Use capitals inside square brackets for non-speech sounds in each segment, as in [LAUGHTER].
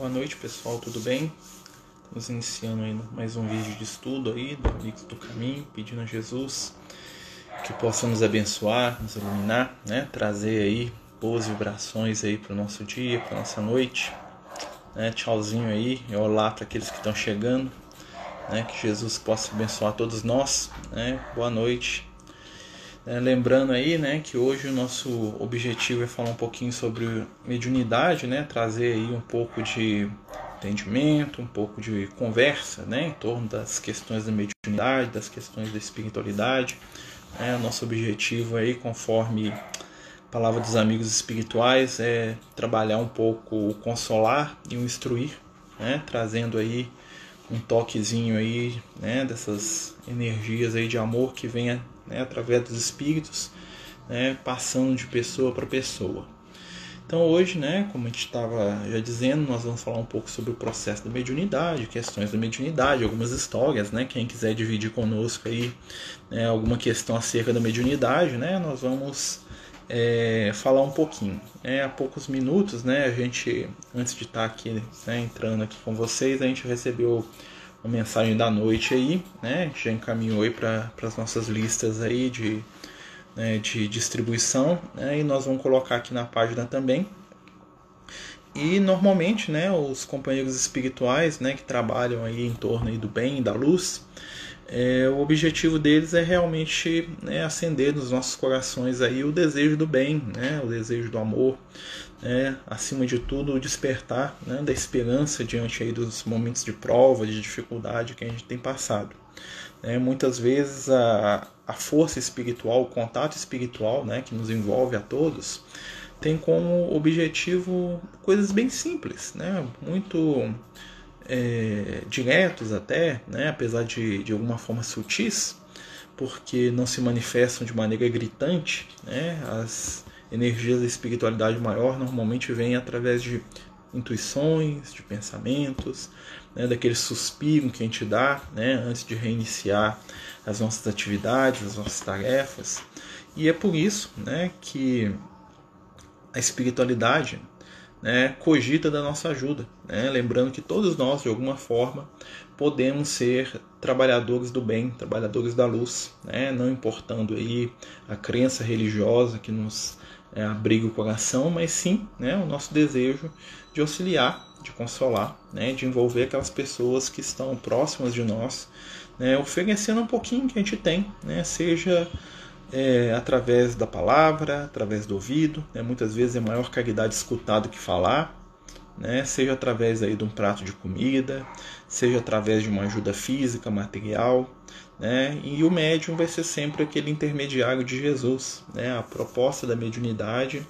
Boa noite pessoal, tudo bem? Estamos iniciando aí mais um vídeo de estudo aí do Amigos do Caminho, pedindo a Jesus que possa nos abençoar, nos iluminar, né? Trazer aí boas vibrações aí para o nosso dia, para nossa noite. Né? Tchauzinho aí, e olá para aqueles que estão chegando, né? Que Jesus possa abençoar todos nós, né? Boa noite. É, lembrando aí, né, que hoje o nosso objetivo é falar um pouquinho sobre mediunidade, né, trazer aí um pouco de entendimento, um pouco de conversa, né, em torno das questões da mediunidade, das questões da espiritualidade. Né, nosso objetivo aí, conforme a palavra dos amigos espirituais, é trabalhar um pouco o consolar e o instruir, né, trazendo aí um toquezinho aí, né, dessas energias aí de amor que venha né, através dos espíritos, né, passando de pessoa para pessoa. Então hoje, né, como a gente estava já dizendo, nós vamos falar um pouco sobre o processo da mediunidade, questões da mediunidade, algumas histórias, né, quem quiser dividir conosco aí né, alguma questão acerca da mediunidade, né, nós vamos é, falar um pouquinho. É, há poucos minutos, né, a gente, antes de estar aqui, né, entrando aqui com vocês, a gente recebeu uma mensagem da noite aí, né? Já encaminhou aí para as nossas listas aí de, né, de distribuição, né? E nós vamos colocar aqui na página também. E normalmente, né, os companheiros espirituais, né, que trabalham aí em torno aí do bem e da luz, é, o objetivo deles é realmente né, acender nos nossos corações aí o desejo do bem, né, o desejo do amor, é, acima de tudo, o despertar né, da esperança diante aí dos momentos de prova, de dificuldade que a gente tem passado. É, muitas vezes a, a força espiritual, o contato espiritual né, que nos envolve a todos, tem como objetivo coisas bem simples, né, muito é, diretos até, né, apesar de, de alguma forma sutis, porque não se manifestam de maneira gritante, né, as, energias da espiritualidade maior normalmente vêm através de intuições, de pensamentos, né, daquele suspiro que a gente dá né, antes de reiniciar as nossas atividades, as nossas tarefas. E é por isso né, que a espiritualidade né, cogita da nossa ajuda. Né? Lembrando que todos nós, de alguma forma, podemos ser trabalhadores do bem, trabalhadores da luz, né? não importando aí a crença religiosa que nos é, abriga o coração, mas sim né, o nosso desejo de auxiliar, de consolar, né, de envolver aquelas pessoas que estão próximas de nós, né, oferecendo um pouquinho que a gente tem, né, seja é, através da palavra, através do ouvido, né, muitas vezes é maior caridade escutar do que falar, né, seja através aí de um prato de comida, seja através de uma ajuda física, material, né? E o médium vai ser sempre aquele intermediário de Jesus. Né? A proposta da mediunidade,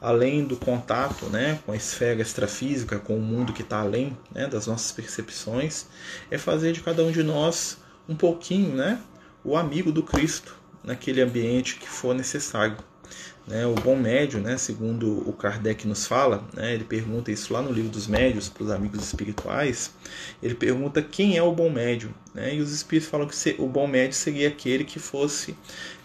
além do contato né, com a esfera extrafísica, com o mundo que está além né, das nossas percepções, é fazer de cada um de nós um pouquinho né, o amigo do Cristo naquele ambiente que for necessário. Né, o bom médio, né, segundo o Kardec nos fala, né, ele pergunta isso lá no livro dos médios para os amigos espirituais. Ele pergunta quem é o bom médio, né, e os espíritos falam que o bom médio seria aquele que fosse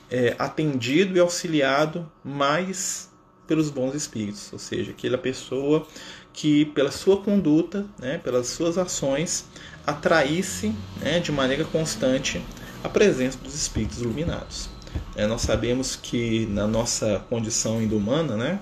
é, atendido e auxiliado mais pelos bons espíritos, ou seja, aquela pessoa que pela sua conduta, né, pelas suas ações, atraísse né, de maneira constante a presença dos espíritos iluminados. É, nós sabemos que na nossa condição humana, né,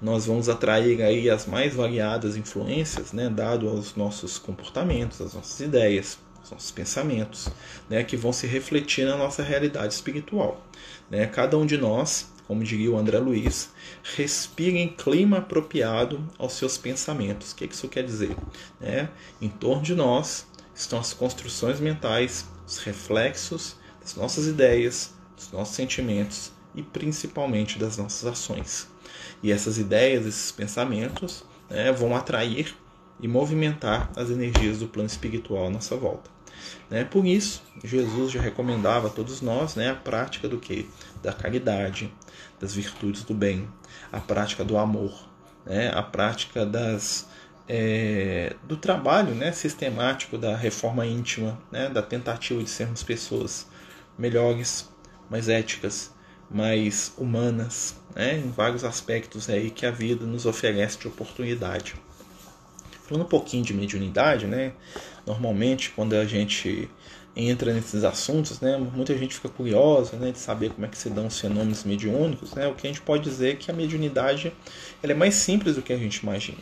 nós vamos atrair aí as mais variadas influências, né, dado aos nossos comportamentos, às nossas ideias, aos nossos pensamentos, né, que vão se refletir na nossa realidade espiritual. Né? Cada um de nós, como diria o André Luiz, respira em clima apropriado aos seus pensamentos. O que isso quer dizer? Né? Em torno de nós estão as construções mentais, os reflexos das nossas ideias, dos nossos sentimentos e principalmente das nossas ações. E essas ideias, esses pensamentos né, vão atrair e movimentar as energias do plano espiritual à nossa volta. Né? Por isso, Jesus já recomendava a todos nós né, a prática do que? Da caridade, das virtudes do bem, a prática do amor, né? a prática das, é, do trabalho né, sistemático da reforma íntima, né, da tentativa de sermos pessoas melhores, mais éticas, mais humanas, né, em vários aspectos aí que a vida nos oferece de oportunidade. Falando um pouquinho de mediunidade, né? Normalmente, quando a gente entra nesses assuntos, né, muita gente fica curiosa, né, de saber como é que se dão os fenômenos mediúnicos, né? O que a gente pode dizer é que a mediunidade ela é mais simples do que a gente imagina,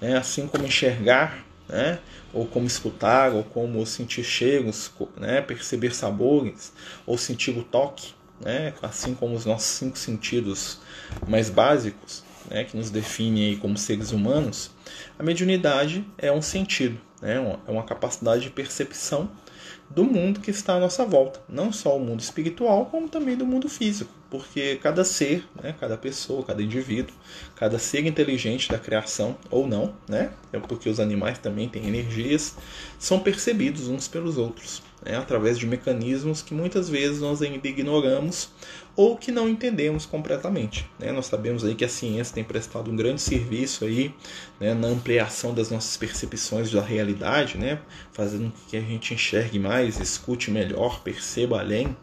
né? Assim como enxergar, né, ou como escutar, ou como sentir cheiros, né, perceber sabores, ou sentir o toque, né, assim como os nossos cinco sentidos mais básicos, né, que nos definem como seres humanos, a mediunidade é um sentido, né, é uma capacidade de percepção do mundo que está à nossa volta, não só o mundo espiritual, como também do mundo físico, porque cada ser, né, cada pessoa, cada indivíduo, cada ser inteligente da criação ou não, né, é porque os animais também têm energias, são percebidos uns pelos outros, né, através de mecanismos que muitas vezes nós ainda ignoramos ou que não entendemos completamente. Né? Nós sabemos aí que a ciência tem prestado um grande serviço aí né, na ampliação das nossas percepções da realidade, né, fazendo com que a gente enxergue mais, escute melhor, perceba além,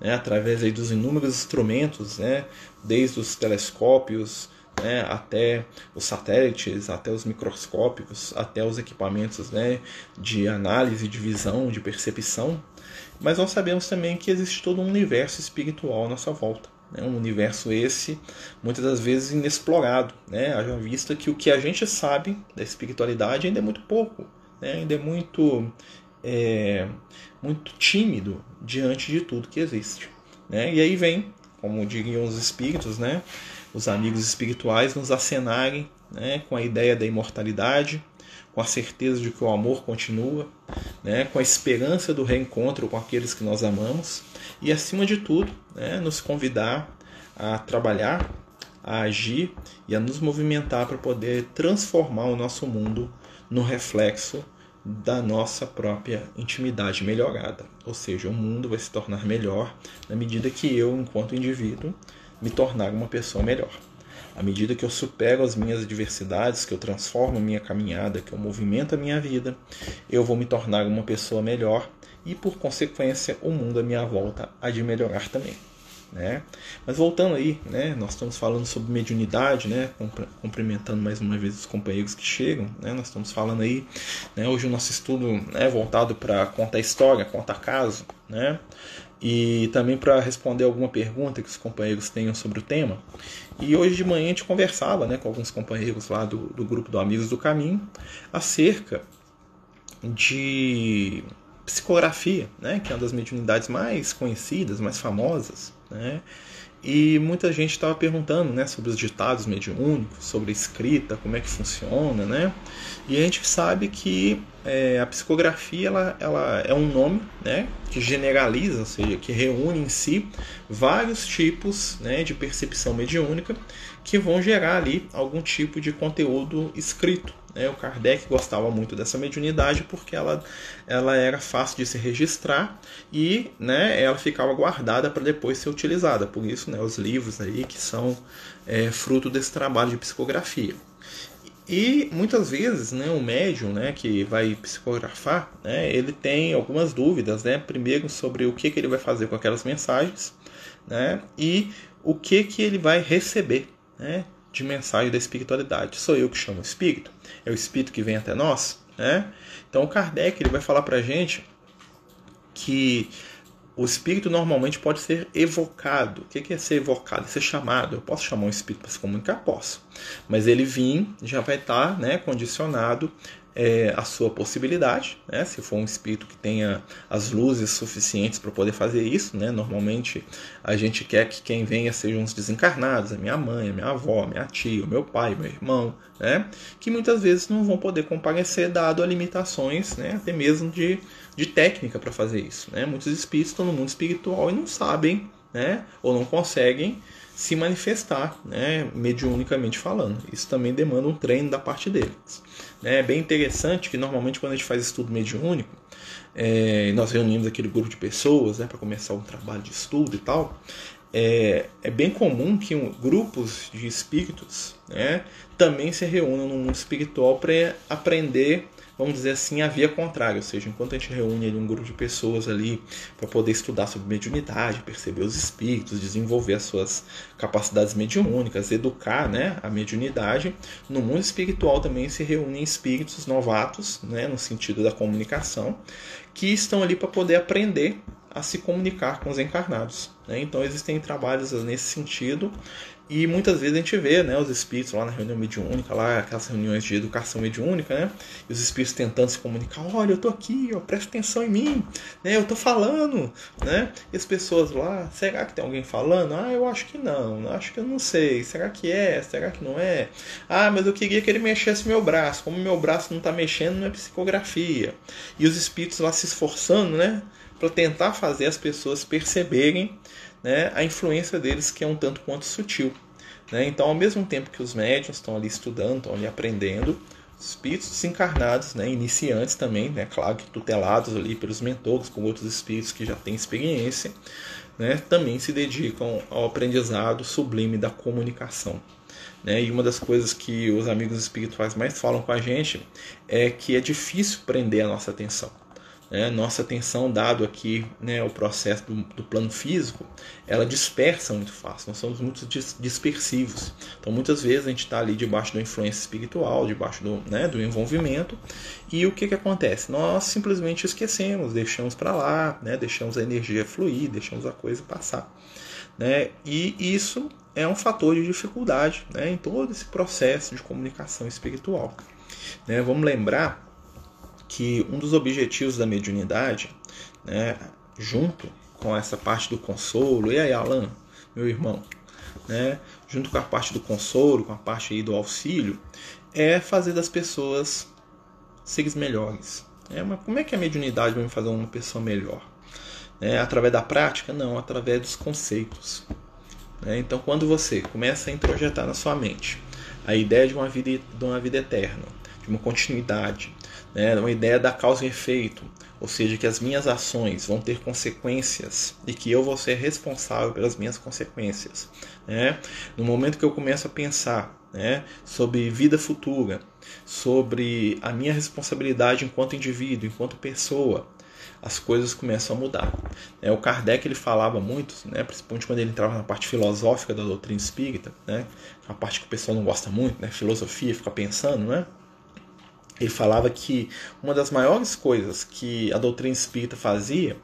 né, através aí dos inúmeros instrumentos, né, desde os telescópios, né, até os satélites, até os microscópicos, até os equipamentos né, de análise, de visão, de percepção. Mas nós sabemos também que existe todo um universo espiritual à nossa volta. Né, um universo esse, muitas das vezes, inexplorado. Né, haja vista que o que a gente sabe da espiritualidade ainda é muito pouco, né, ainda é muito, é, muito tímido diante de tudo que existe. Né? E aí vem, como diriam os espíritos, né? os amigos espirituais nos acenarem né, com a ideia da imortalidade, com a certeza de que o amor continua, né, com a esperança do reencontro com aqueles que nós amamos e, acima de tudo, né, nos convidar a trabalhar, a agir e a nos movimentar para poder transformar o nosso mundo no reflexo da nossa própria intimidade melhorada. Ou seja, o mundo vai se tornar melhor na medida que eu, enquanto indivíduo, me tornar uma pessoa melhor. À medida que eu supero as minhas adversidades, que eu transformo a minha caminhada, que eu movimento a minha vida, eu vou me tornar uma pessoa melhor e, por consequência, o mundo à minha volta há de melhorar também. Né? Mas voltando aí, né, nós estamos falando sobre mediunidade, né, cumprimentando mais uma vez os companheiros que chegam, né, nós estamos falando aí, né, hoje o nosso estudo é voltado para contar história, contar caso, né, e também para responder alguma pergunta que os companheiros tenham sobre o tema. E hoje de manhã a gente conversava né, com alguns companheiros lá do, do grupo do Amigos do Caminho acerca de psicografia, né, que é uma das mediunidades mais conhecidas, mais famosas. Né, e muita gente estava perguntando né, sobre os ditados mediúnicos, sobre a escrita, como é que funciona, né? E a gente sabe que é, a psicografia ela, ela é um nome né, que generaliza, ou seja, que reúne em si vários tipos né, de percepção mediúnica que vão gerar ali algum tipo de conteúdo escrito. Né? O Kardec gostava muito dessa mediunidade porque ela, ela era fácil de se registrar e né, ela ficava guardada para depois ser utilizada. Por isso, né, os livros aí que são é, fruto desse trabalho de psicografia. E muitas vezes, né, o médium, né, que vai psicografar, né, ele tem algumas dúvidas, né, primeiro sobre o que, que ele vai fazer com aquelas mensagens, né, e o que que ele vai receber, né, de mensagem da espiritualidade. Sou eu que chamo o espírito? É o espírito que vem até nós, né? Então o Kardec ele vai falar para gente que o espírito normalmente pode ser evocado. O que é ser evocado? É ser chamado. Eu posso chamar um espírito para se comunicar? Posso. Mas ele vir já vai estar tá, né, condicionado é, a sua possibilidade, né? se for um espírito que tenha as luzes suficientes para poder fazer isso. Né? Normalmente a gente quer que quem venha sejam os desencarnados, a minha mãe, a minha avó, a minha tia, o meu pai, meu irmão, né? que muitas vezes não vão poder comparecer dado a limitações, né? até mesmo de, de técnica para fazer isso. Né? Muitos espíritos estão no mundo espiritual e não sabem né? ou não conseguem se manifestar, né, mediunicamente falando. Isso também demanda um treino da parte deles. É bem interessante que normalmente quando a gente faz estudo mediúnico, é, nós reunimos aquele grupo de pessoas né, para começar um trabalho de estudo e tal. É, é bem comum que um, grupos de espíritos né, também se reúnam no mundo espiritual para aprender vamos dizer assim, a via contrária, ou seja, enquanto a gente reúne um grupo de pessoas ali para poder estudar sobre mediunidade, perceber os espíritos, desenvolver as suas capacidades mediúnicas, educar né, a mediunidade, no mundo espiritual também se reúnem espíritos novatos, né, no sentido da comunicação, que estão ali para poder aprender a se comunicar com os encarnados. Né? Então existem trabalhos nesse sentido e muitas vezes a gente vê né, os espíritos lá na reunião mediúnica, lá, aquelas reuniões de educação mediúnica, né? E os espíritos tentando se comunicar, olha, eu tô aqui, ó, presta atenção em mim, né? Eu tô falando, né? E as pessoas lá, será que tem alguém falando? Ah, eu acho que não, acho que eu não sei. Será que é? Será que não é? Ah, mas eu queria que ele mexesse meu braço. Como meu braço não tá mexendo, não é psicografia. E os espíritos lá se esforçando, né? Para tentar fazer as pessoas perceberem né, a influência deles que é um tanto quanto sutil. Né? Então, ao mesmo tempo que os médiums estão ali estudando, estão ali aprendendo, os espíritos desencarnados, né, iniciantes também, né, claro que tutelados ali pelos mentores, com outros espíritos que já têm experiência, né, também se dedicam ao aprendizado sublime da comunicação. Né? E uma das coisas que os amigos espirituais mais falam com a gente é que é difícil prender a nossa atenção. Né? Nossa atenção, dado aqui né, o processo do, do, plano físico, ela dispersa muito fácil. Nós somos muito dispersivos. Então, muitas vezes a gente está ali debaixo da influência espiritual, debaixo do, né, do envolvimento. E o que, que acontece? Nós simplesmente esquecemos, deixamos para lá, né, deixamos a energia fluir, deixamos a coisa passar. Né? E isso é um fator de dificuldade né, em todo esse processo de comunicação espiritual. Né? Vamos lembrar que um dos objetivos da mediunidade, né, junto com essa parte do consolo, e aí Alan, meu irmão, né, junto com a parte do consolo, com a parte aí do auxílio, é fazer das pessoas seres melhores. É, mas como é que a mediunidade vai me fazer uma pessoa melhor? É, através da prática? Não, através dos conceitos. É, então, quando você começa a introjetar na sua mente a ideia de uma vida, de uma vida eterna, de uma continuidade, né, uma ideia da causa e efeito, ou seja, que as minhas ações vão ter consequências e que eu vou ser responsável pelas minhas consequências. Né? No momento que eu começo a pensar né, sobre vida futura, sobre a minha responsabilidade enquanto indivíduo, enquanto pessoa, as coisas começam a mudar. É, o Kardec ele falava muito, né, principalmente quando ele entrava na parte filosófica da doutrina espírita, né, a parte que o pessoal não gosta muito, né, filosofia, fica pensando, né, ele falava que uma das maiores coisas que a doutrina espírita fazia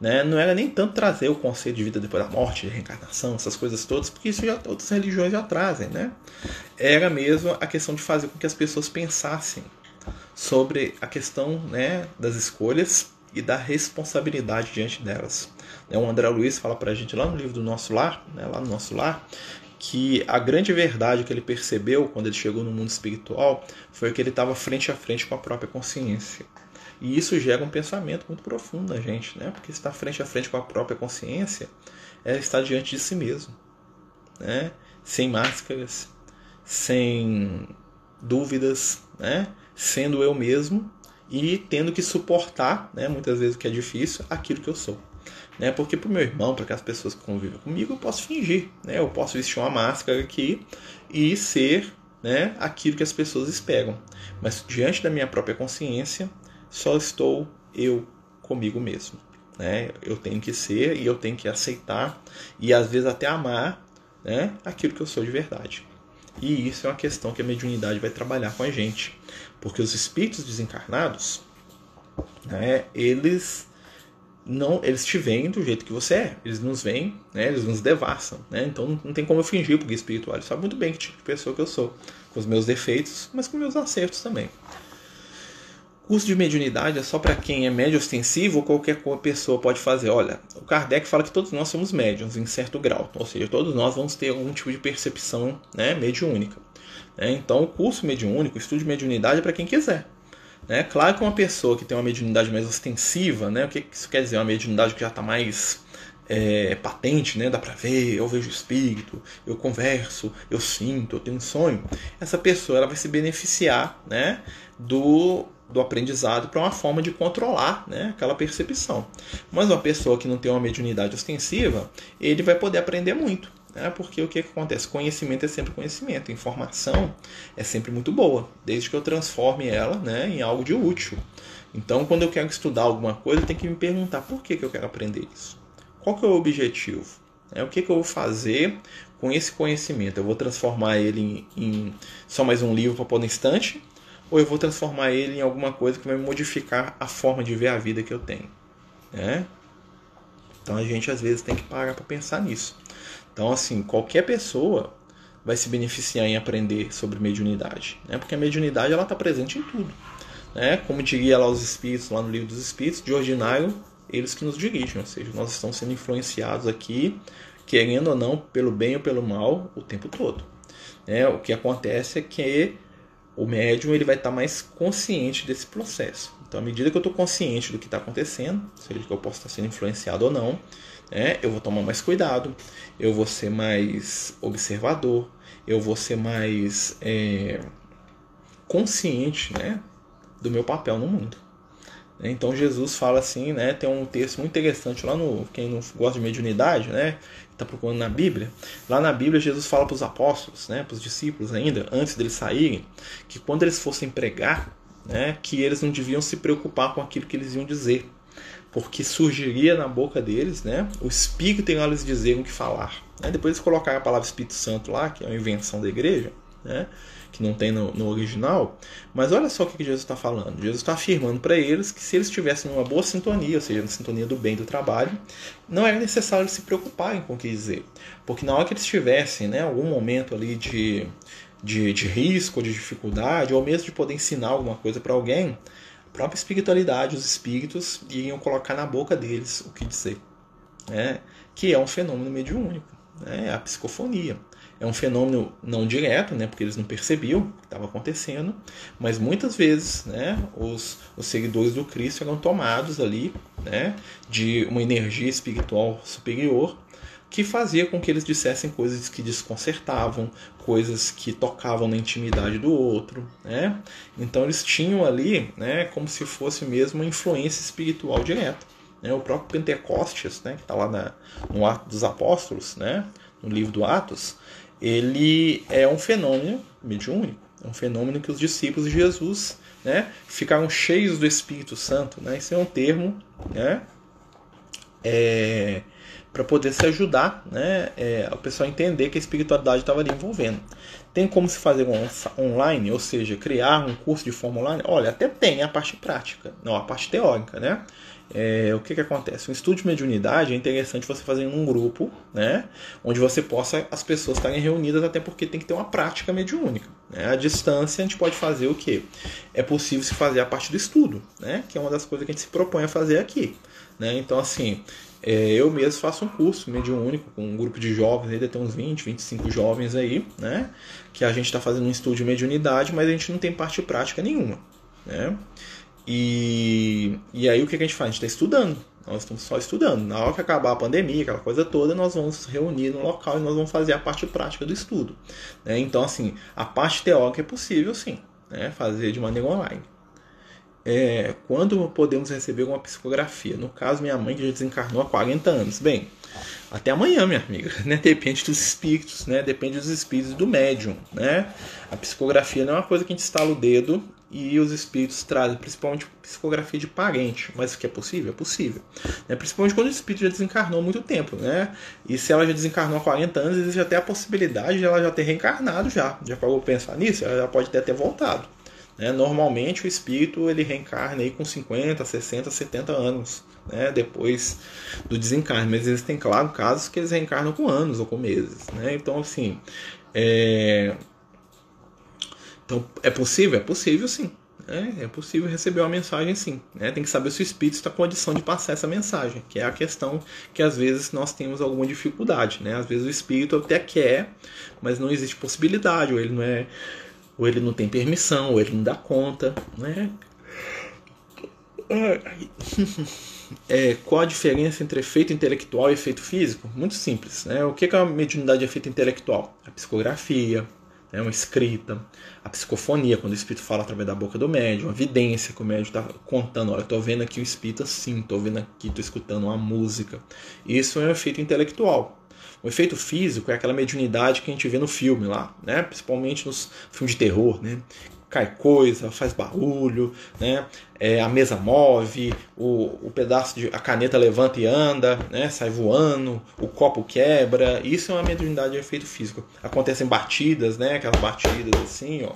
né, não era nem tanto trazer o conceito de vida depois da morte, de reencarnação, essas coisas todas, porque isso já outras religiões já trazem, né? Era mesmo a questão de fazer com que as pessoas pensassem sobre a questão né, das escolhas e da responsabilidade diante delas. Né, o André Luiz fala para a gente lá no livro do Nosso Lar, né, lá no Nosso Lar, que a grande verdade que ele percebeu quando ele chegou no mundo espiritual foi que ele estava frente a frente com a própria consciência. E isso gera um pensamento muito profundo na gente, né? Porque estar frente a frente com a própria consciência é estar diante de si mesmo, né? Sem máscaras, sem dúvidas, né? Sendo eu mesmo e tendo que suportar, né? Muitas vezes o que é difícil, aquilo que eu sou. Né? Porque para o meu irmão, para aquelas pessoas que convivem comigo, eu posso fingir, né? Eu posso vestir uma máscara aqui e ser, né, aquilo que as pessoas esperam. Mas diante da minha própria consciência, só estou eu comigo mesmo, né? Eu tenho que ser e eu tenho que aceitar e às vezes até amar, né, aquilo que eu sou de verdade. E isso é uma questão que a mediunidade vai trabalhar com a gente, porque os espíritos desencarnados, né, eles não eles te veem do jeito que você é. Eles nos veem, né? Eles nos devassam, né? Então não tem como eu fingir porque espiritual. Ele sabe muito bem que tipo de pessoa que eu sou, com os meus defeitos, mas com meus acertos também. Curso de mediunidade é só para quem é médio ostensivo ou qualquer pessoa pode fazer. Olha, o Kardec fala que todos nós somos médiums em certo grau, ou seja, todos nós vamos ter algum tipo de percepção né, mediúnica. Né? Então, o curso mediúnico, o estudo de mediunidade é para quem quiser. Né? Claro que uma pessoa que tem uma mediunidade mais ostensiva, né? o que isso quer dizer? Uma mediunidade que já está mais é, patente, né? dá para ver, eu vejo espírito, eu converso, eu sinto, eu tenho um sonho. Essa pessoa ela vai se beneficiar né? do, do aprendizado para uma forma de controlar né? aquela percepção. Mas uma pessoa que não tem uma mediunidade ostensiva, ele vai poder aprender muito. Né? Porque o que, que acontece? Conhecimento é sempre conhecimento, informação é sempre muito boa, desde que eu transforme ela né, em algo de útil. Então, quando eu quero estudar alguma coisa, eu tenho que me perguntar por que, que eu quero aprender isso. Qual que é o objetivo? É, o que, que eu vou fazer com esse conhecimento? Eu vou transformar ele em, em só mais um livro para pôr na estante? Ou eu vou transformar ele em alguma coisa que vai modificar a forma de ver a vida que eu tenho? Né? Então a gente às vezes tem que parar para pensar nisso. Então, assim, qualquer pessoa vai se beneficiar em aprender sobre mediunidade, né? porque a mediunidade ela está presente em tudo. Né? Como diria lá os Espíritos, lá no livro dos Espíritos, de ordinário, eles que nos dirigem, ou seja, nós estamos sendo influenciados aqui, querendo ou não, pelo bem ou pelo mal, o tempo todo. Né? O que acontece é que o médium ele vai estar mais consciente desse processo. Então, à medida que eu estou consciente do que está acontecendo, seja que eu posso estar sendo influenciado ou não, né, eu vou tomar mais cuidado, eu vou ser mais observador, eu vou ser mais é, consciente né, do meu papel no mundo. Então Jesus fala assim, né? Tem um texto muito interessante lá no quem não gosta de mediunidade, né? Está procurando na Bíblia. Lá na Bíblia Jesus fala para os apóstolos, né? Para os discípulos ainda, antes deles saírem, que quando eles fossem pregar, né? Que eles não deviam se preocupar com aquilo que eles iam dizer, porque surgiria na boca deles, né? O Espírito em lhes dizer o que falar. Né? Depois eles colocaram a palavra Espírito Santo lá, que é uma invenção da igreja, né? que não tem no, no original. Mas olha só o que Jesus está falando. Jesus está afirmando para eles que se eles estivessem numa boa sintonia, ou seja, na sintonia do bem do trabalho, não era necessário se preocuparem com o que dizer. Porque na hora que eles estivessem, né, algum momento ali de, de, de risco, de dificuldade, ou mesmo de poder ensinar alguma coisa para alguém, própria espiritualidade, os espíritos iriam colocar na boca deles o que dizer. Né? Que é um fenômeno mediúnico, né? a psicofonia. É um fenômeno não direto, né, porque eles não percebiam o que estava acontecendo, mas muitas vezes né, os, os seguidores do Cristo eram tomados ali né, de uma energia espiritual superior que fazia com que eles dissessem coisas que desconcertavam, coisas que tocavam na intimidade do outro, né? Então eles tinham ali, né, como se fosse mesmo uma influência espiritual direta. Né? O próprio Pentecostes, né, que está lá na, no Ato dos Apóstolos, né, no livro do Atos, ele é um fenômeno mediúnico, é um fenômeno que os discípulos de Jesus né, ficaram cheios do Espírito Santo. Né? Esse é um termo né, é, para poder se ajudar né, é, o pessoal entender que a espiritualidade estava ali envolvendo. Tem como se fazer um online, ou seja, criar um curso de forma online? Olha, até tem a parte prática, não a parte teórica, né? é, o que, que acontece? Um estudo de mediunidade é interessante você fazer em um grupo, né? Onde você possa as pessoas estarem reunidas, até porque tem que ter uma prática mediúnica. Né? A distância a gente pode fazer o que? É possível se fazer a parte do estudo, né? Que é uma das coisas que a gente se propõe a fazer aqui. Né? Então, assim, é, eu mesmo faço um curso mediúnico com um grupo de jovens, ainda tem uns 20, 25 jovens aí, né? Que a gente está fazendo um estudo de mediunidade, mas a gente não tem parte prática nenhuma, né? E, e aí o que a gente faz? A gente está estudando. Nós estamos só estudando. Na hora que acabar a pandemia, aquela coisa toda, nós vamos reunir no local e nós vamos fazer a parte prática do estudo. Né? Então, assim, a parte teórica é possível, sim, né? fazer de maneira online. É, quando podemos receber uma psicografia? No caso, minha mãe que já desencarnou há 40 anos. Bem, até amanhã, minha amiga. [LAUGHS] Né? Depende dos espíritos, né? Depende dos espíritos do médium, né? A psicografia não é uma coisa que a gente estala o dedo e os espíritos trazem, principalmente psicografia de parente. Mas o que é possível? É possível. Né? Principalmente quando o espírito já desencarnou há muito tempo, né? E se ela já desencarnou há 40 anos, existe até a possibilidade de ela já ter reencarnado já. Já parou pensar nisso? Ela já pode até ter voltado. Né? Normalmente o espírito ele reencarna aí com 50, 60, 70 anos, né? depois do desencarne. Mas existem, claro, casos que eles reencarnam com anos ou com meses. Né? Então, assim, é... Então, é possível? É possível sim. É, é possível receber uma mensagem sim. Né? Tem que saber se o espírito está com condição de passar essa mensagem, que é a questão que às vezes nós temos alguma dificuldade. Né? Às vezes o espírito até quer, mas não existe possibilidade, ou ele não é. Ou ele não tem permissão, ou ele não dá conta. Né? [LAUGHS] É, qual a diferença entre efeito intelectual e efeito físico? Muito simples. Né? O que é a mediunidade de efeito intelectual? A psicografia, né, uma escrita, a psicofonia, quando o espírito fala através da boca do médium, a vidência, que o médium está contando, olha, estou vendo aqui o espírito assim, estou vendo aqui, estou escutando uma música. Isso é um efeito intelectual. O efeito físico é aquela mediunidade que a gente vê no filme lá, né? Principalmente nos filmes de terror, né? cai coisa, faz barulho, né? É, a mesa move, o, o pedaço de a caneta levanta e anda, né? Sai voando, o copo quebra. Isso é uma mediunidade de efeito físico. Acontecem batidas, né? Aquelas batidas assim, ó.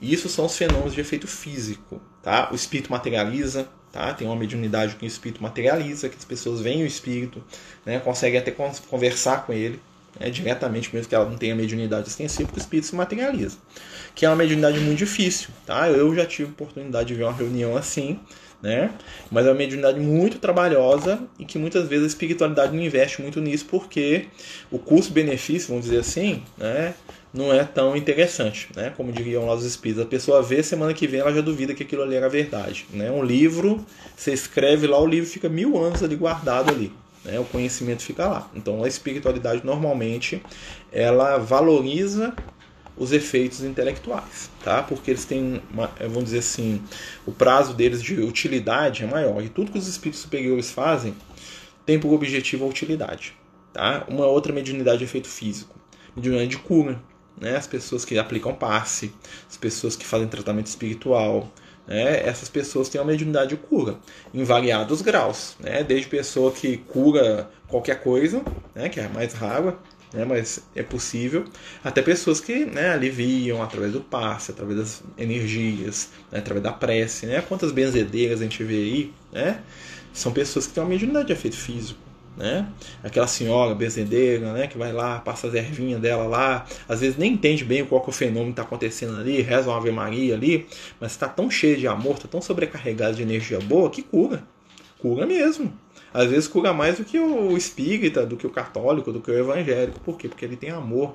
Isso são os fenômenos de efeito físico, tá? O espírito materializa, tá? Tem uma mediunidade que o espírito materializa, que as pessoas veem o espírito, né? Conseguem até conversar com ele, né? diretamente, mesmo que ela não tenha mediunidade extensiva, porque o espírito se materializa que é uma mediunidade muito difícil, tá? Eu já tive oportunidade de ver uma reunião assim, né? Mas é uma mediunidade muito trabalhosa e que muitas vezes a espiritualidade não investe muito nisso porque o custo-benefício, vamos dizer assim, né? Não é tão interessante, né? Como diriam lá os espíritos. A pessoa vê, semana que vem ela já duvida que aquilo ali era verdade, né? Um livro, você escreve lá, o livro fica mil anos ali guardado ali, né? O conhecimento fica lá. Então a espiritualidade normalmente ela valoriza os efeitos intelectuais, tá? Porque eles têm, uma, vamos dizer assim, o prazo deles de utilidade é maior. E tudo que os espíritos superiores fazem tem por objetivo a utilidade, tá? Uma outra mediunidade de efeito físico, mediunidade de cura, né? As pessoas que aplicam passe, as pessoas que fazem tratamento espiritual, né? Essas pessoas têm uma mediunidade de cura em variados graus, né? Desde pessoa que cura qualquer coisa, né? Que é mais rara, né, mas é possível. Até pessoas que né, aliviam através do passe, através das energias, né, através da prece. Né? Quantas benzedeiras a gente vê aí, né? São pessoas que têm uma mediunidade de efeito físico. Né? Aquela senhora benzedeira, né, que vai lá, passa as ervinhas dela lá, às vezes nem entende bem qual que é o fenômeno está acontecendo ali, reza uma Ave Maria ali, mas está tão cheio de amor, está tão sobrecarregado de energia boa que cura. Cura mesmo às vezes cura mais do que o espírita, do que o católico, do que o evangélico. Por quê? Porque ele tem amor.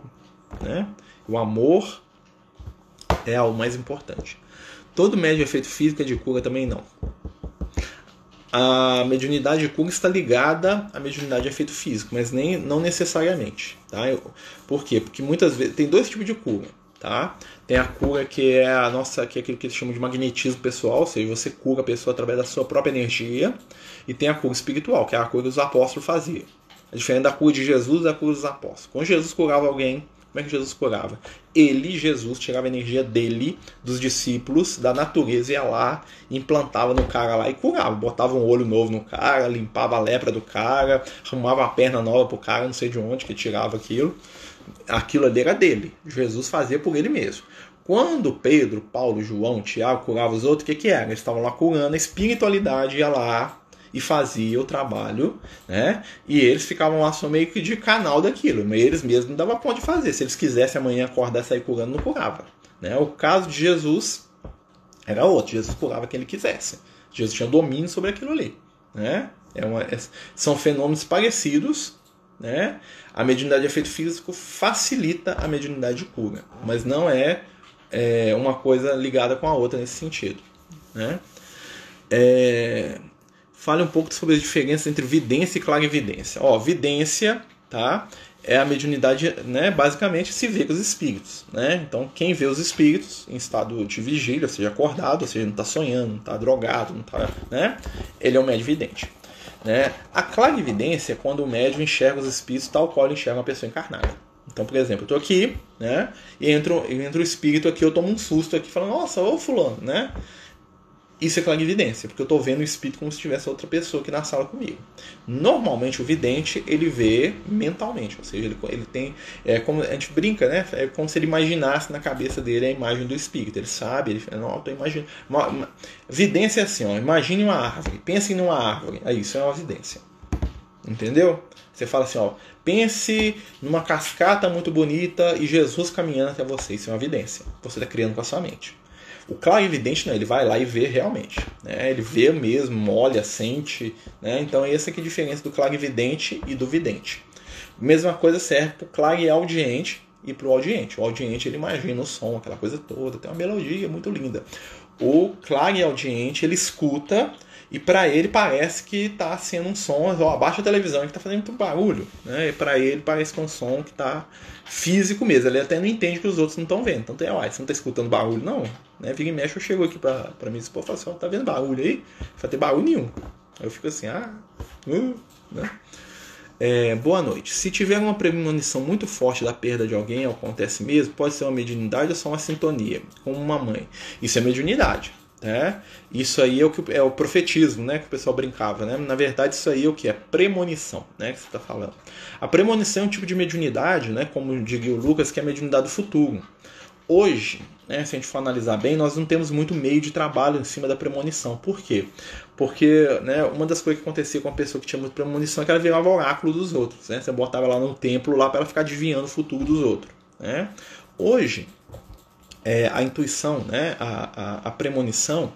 Né? O amor é o mais importante. Todo médio efeito físico é de cura também não. A mediunidade de cura está ligada à mediunidade de efeito físico, mas nem, não necessariamente. Tá? Por quê? Porque muitas vezes tem dois tipos de cura. Tá? Tem a cura que é a nossa, que é aquilo que eles chamam de magnetismo pessoal, ou seja, você cura a pessoa através da sua própria energia, e tem a cura espiritual, que é a cura que os apóstolos faziam. É diferente da cura de Jesus da cura dos apóstolos. Quando Jesus curava alguém, como é que Jesus curava? Ele, Jesus, tirava a energia dele, dos discípulos, da natureza, ia lá, implantava no cara lá e curava. Botava um olho novo no cara, limpava a lepra do cara, arrumava uma perna nova pro cara, não sei de onde que tirava aquilo. Aquilo ali era dele. Jesus fazia por ele mesmo. Quando Pedro, Paulo, João, Tiago curavam os outros, o que, que era? Eles estavam lá curando, a espiritualidade ia lá, e fazia o trabalho, né? E eles ficavam lá só meio que de canal daquilo, mas eles mesmos não davam ponto de fazer. Se eles quisessem amanhã acordar e sair curando, não curava. Né? O caso de Jesus era outro. Jesus curava quem ele quisesse. Jesus tinha domínio sobre aquilo ali, né? É uma, é, são fenômenos parecidos, né? A mediunidade de efeito físico facilita a mediunidade de cura, mas não é, é uma coisa ligada com a outra nesse sentido, né? É, fale um pouco sobre as diferenças entre vidência e clarividência. Ó, vidência, tá? É a mediunidade, né? Basicamente se vê com os espíritos, né? Então, quem vê os espíritos em estado de vigília, ou seja, acordado, ou seja, não está sonhando, não está drogado, não está, né? Ele é um médium vidente. Né? A clarividência é quando o médium enxerga os espíritos tal qual ele enxerga uma pessoa encarnada. Então, por exemplo, eu estou aqui, né? E entra, entra o espírito aqui, eu tomo um susto aqui, falando, nossa, ô fulano, né? Isso é clarividência, porque eu estou vendo o espírito como se tivesse outra pessoa aqui na sala comigo. Normalmente o vidente ele vê mentalmente, ou seja, ele, ele tem. É como a gente brinca, né? É como se ele imaginasse na cabeça dele a imagem do espírito. Ele sabe, ele fala, não, eu tô imaginando. Uma, uma... Vidência é assim, ó, imagine uma árvore, pense numa árvore. Aí isso é uma vidência. Entendeu? Você fala assim, ó, pense numa cascata muito bonita e Jesus caminhando até você. Isso é uma evidência. Você está criando com a sua mente. O claro evidente não, ele vai lá e vê realmente. Né? Ele vê mesmo, olha, sente. Né? Então essa é a diferença do claro evidente e do vidente. Mesma coisa serve para o claro audiente e para o audiente. O audiente ele imagina o som, aquela coisa toda, tem uma melodia muito linda. O claro audiente ele escuta e para ele parece que está sendo um som, ó, abaixa a televisão que está fazendo muito barulho, né? E para ele parece que é um som que está físico mesmo. Ele até não entende que os outros não estão vendo. Então, tem, uai, você não está escutando barulho, não? Né? Vira e mexe, eu chego aqui para mim e fala assim, ó, tá vendo barulho aí? Vai ter barulho nenhum. Aí eu fico assim, ah, uh, né? É, boa noite. Se tiver uma premonição muito forte da perda de alguém, acontece mesmo, pode ser uma mediunidade ou só uma sintonia, como uma mãe. Isso é mediunidade. Né? Isso aí é o, que, é o profetismo, né? Que o pessoal brincava, né? Na verdade, isso aí é o que? É premonição, né? Que você está falando. A premonição é um tipo de mediunidade, né? Como diria o Lucas, que é a mediunidade do futuro. Hoje, né, se a gente for analisar bem, nós não temos muito meio de trabalho em cima da premonição. Por quê? Porque né, uma das coisas que acontecia com a pessoa que tinha muita premonição é que ela virava oráculo dos outros. Né? Você botava ela num templo lá para ela ficar adivinhando o futuro dos outros. Né? Hoje, é, a intuição, né, a, a, a, premonição,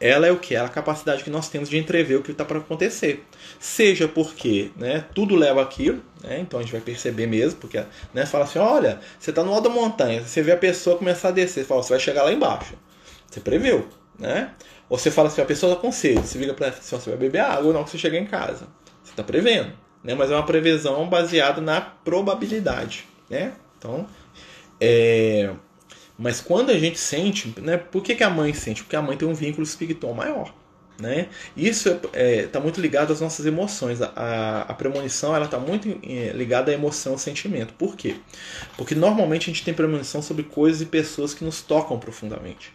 ela é o que? é a capacidade que nós temos de entrever o que está para acontecer. Seja porque né, tudo leva aquilo, né, então a gente vai perceber mesmo, porque né, fala assim: olha, você está no alto da montanha, você vê a pessoa começar a descer, você fala, você vai chegar lá embaixo. Você preveu, né? Ou você fala assim: a pessoa está com sede, você liga para ela assim, você vai beber água não que você chegar em casa. Você está prevendo, né? mas é uma previsão baseada na probabilidade. Né? Então, é mas quando a gente sente, né, por que, que a mãe sente? Porque a mãe tem um vínculo espiritual maior. Né? Isso está é, tá muito ligado às nossas emoções. A, a premonição ela está muito é, ligada à emoção, ao sentimento. Por quê? Porque normalmente a gente tem premonição sobre coisas e pessoas que nos tocam profundamente.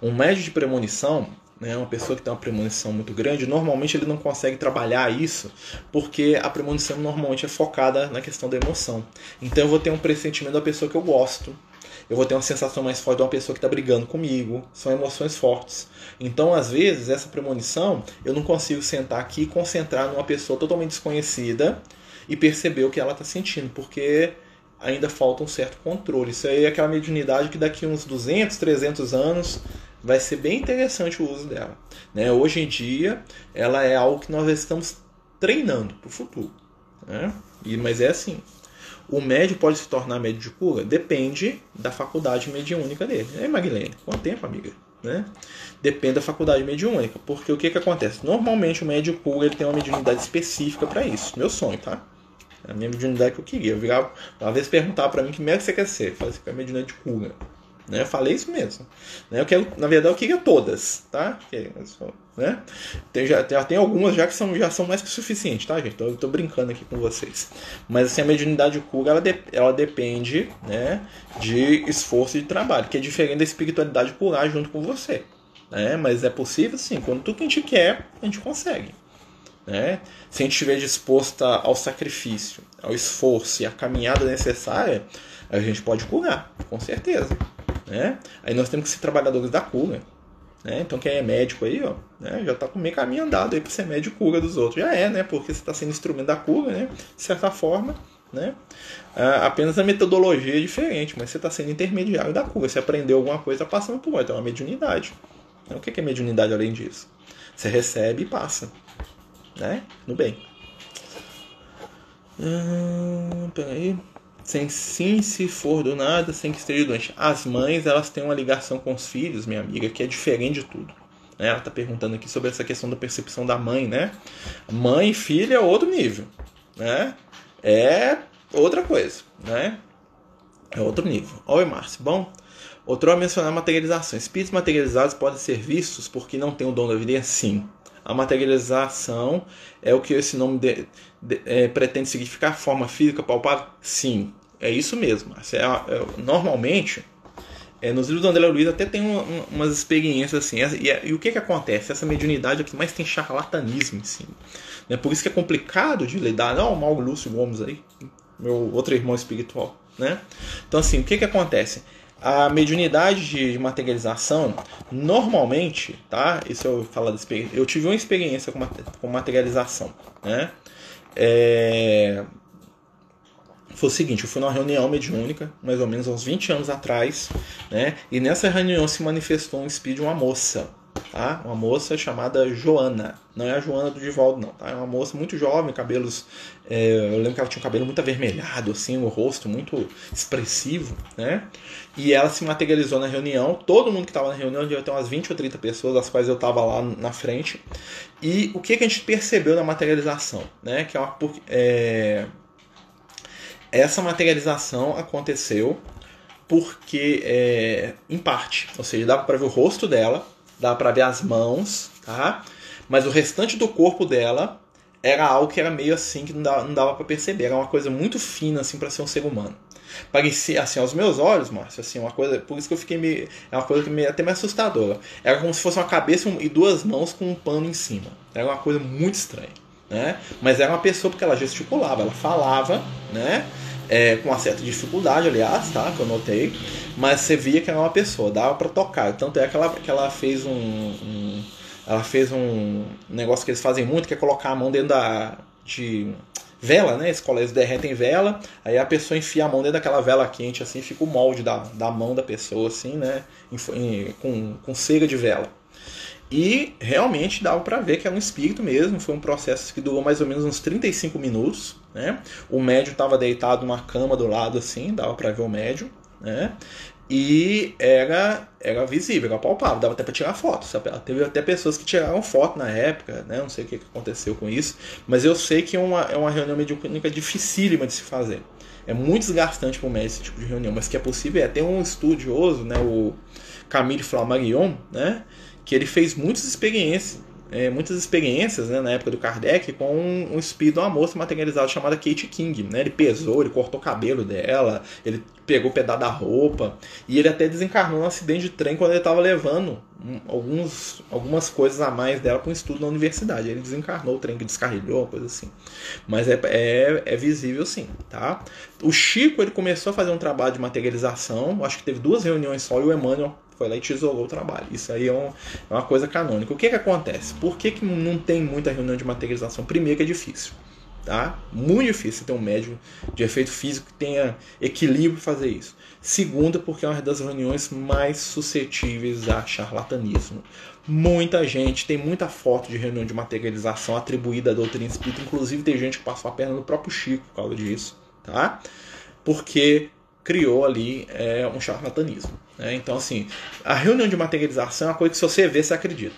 Um médio de premonição, né, uma pessoa que tem uma premonição muito grande, normalmente ele não consegue trabalhar isso porque a premonição normalmente é focada na questão da emoção. Então eu vou ter um pressentimento da pessoa que eu gosto, eu vou ter uma sensação mais forte de uma pessoa que está brigando comigo. São emoções fortes. Então, às vezes, essa premonição, eu não consigo sentar aqui e concentrar numa pessoa totalmente desconhecida e perceber o que ela está sentindo, porque ainda falta um certo controle. Isso aí é aquela mediunidade que daqui uns 200, 300 anos vai ser bem interessante o uso dela. Né? Hoje em dia, ela é algo que nós estamos treinando para o futuro. Né? E, mas é assim, o médio pode se tornar médio de cura? Depende da faculdade mediúnica dele. É, Maguilene? Quanto tempo, amiga? Né? Depende da faculdade mediúnica. Porque o que, que acontece? Normalmente o médio cura ele tem uma mediunidade específica para isso. Meu sonho, tá? É a minha mediunidade que eu queria. Eu virava, uma vez perguntar para mim que médico você quer ser. Eu falei assim, é mediunidade de cura. Né? Eu falei isso mesmo. Né? Eu quero, na verdade, eu queria todas, tá? Né? Tem, já, tem algumas já que são, já são mais que suficientes, tá, gente? Então, eu tô brincando aqui com vocês. Mas assim, a mediunidade cura, ela, de, ela depende né, de esforço e de trabalho, que é diferente da espiritualidade curar junto com você. Né? Mas é possível, sim. Quando tudo que a gente quer, a gente consegue. Né? Se a gente estiver disposto ao sacrifício, ao esforço e à caminhada necessária, a gente pode curar, com certeza. Né? Aí nós temos que ser trabalhadores da cura. Né? Então quem é médico aí, ó, né? já está com meio caminho andado aí para ser médico cura dos outros. Já é, né? Porque você está sendo instrumento da cura, né? De certa forma, né? Ah, apenas a metodologia é diferente, mas você está sendo intermediário da cura. Você aprendeu alguma coisa passando por outra. É uma mediunidade. O que é mediunidade além disso? Você recebe e passa. Né? No bem. Hum, peraí sem sim se for do nada, sem que esteja doente. As mães, elas têm uma ligação com os filhos, minha amiga, que é diferente de tudo. Né? Ela está perguntando aqui sobre essa questão da percepção da mãe, né? Mãe e filha é outro nível, né? É outra coisa, né? É outro nível. Oi, Márcio. Bom, outro a mencionar materialização. Espíritos materializados podem ser vistos porque não têm o dom da vida? Sim. A materialização é o que esse nome de, de, é, pretende significar? Forma física palpável? Sim, é isso mesmo. É, é, normalmente, é, nos livros do André Luiz até tem uma, uma, umas experiências assim. E, e, o que, que acontece? Essa mediunidade é que mais tem charlatanismo em cima. Né? Por isso que é complicado de lidar. Não, o Mauro Lúcio Gomes aí, meu outro irmão espiritual. Né? Então, assim, o que, que acontece? A mediunidade de materialização, normalmente, tá? Isso eu falo da experiência. Eu tive uma experiência com, com materialização, né? É... Foi o seguinte, eu fui numa reunião mediúnica, mais ou menos uns 20 anos atrás, né? E nessa reunião se manifestou um espírito de uma moça, tá? Uma moça chamada Joana. Não é a Joana do Divaldo, não, tá? É uma moça muito jovem, cabelos. É, eu lembro que ela tinha um cabelo muito avermelhado, assim, o rosto muito expressivo, né? E ela se materializou na reunião. Todo mundo que estava na reunião devia ter umas 20 ou 30 pessoas, das quais eu estava lá na frente. E o que, que a gente percebeu na materialização, né? Que é. É, essa materialização aconteceu porque, é, em parte, ou seja, dava para ver o rosto dela, dá para ver as mãos, tá? Mas o restante do corpo dela era algo que era meio assim que não dava, não dava para perceber. Era uma coisa muito fina assim para ser um ser humano. Parecia assim aos meus olhos, Márcio, assim uma coisa. Por isso que eu fiquei meio, é uma coisa que me até me assustadora. Era como se fosse uma cabeça e duas mãos com um pano em cima. Era uma coisa muito estranha, né? Mas era uma pessoa porque ela gesticulava, ela falava, né? É, com uma certa dificuldade, aliás, tá? Que eu notei. Mas você via que era uma pessoa, dava para tocar. Tanto é que ela, que ela fez um, um ela fez um negócio que eles fazem muito, que é colocar a mão dentro da. de vela, né? Eles derretem vela, aí a pessoa enfia a mão dentro daquela vela quente, assim, fica o molde da, da mão da pessoa, assim, né? Em, em, com, com cera de vela. E realmente dava para ver que era um espírito mesmo, foi um processo que durou mais ou menos uns 35 minutos, né? O médium estava deitado numa cama do lado assim, dava para ver o médium, né? E era, era visível, era palpável, dava até para tirar foto. Teve até pessoas que tiraram foto na época, né? não sei o que aconteceu com isso, mas eu sei que é uma, é uma reunião mediúnica dificílima de se fazer. É muito desgastante para o médico esse tipo de reunião, mas que é possível é. Tem um estudioso, né, o Camille Flammarion, né, que ele fez muitas experiências é, muitas experiências né, na época do Kardec com um, um espírito de uma moça materializada chamada Kate King. Né? Ele pesou, ele cortou o cabelo dela, ele pegou o pedaço da roupa e ele até desencarnou num acidente de trem quando ele estava levando alguns, algumas coisas a mais dela para um estudo na universidade. Ele desencarnou, o trem que descarrilhou, coisa assim. Mas é, é, é visível sim, tá? O Chico ele começou a fazer um trabalho de materialização, acho que teve duas reuniões só e o Emmanuel foi lá e tesourou o trabalho. Isso aí é, um, é uma coisa canônica. O que, que acontece? Por que, que não tem muita reunião de materialização? Primeiro que é difícil. Tá? Muito difícil ter um médium de efeito físico que tenha equilíbrio para fazer isso. Segundo, porque é uma das reuniões mais suscetíveis a charlatanismo. Muita gente tem muita foto de reunião de materialização atribuída à doutrina espírita, inclusive tem gente que passou a perna no próprio Chico por causa disso, tá? Porque criou ali é, um charlatanismo. Né? Então, assim, a reunião de materialização é uma coisa que se você vê, você acredita.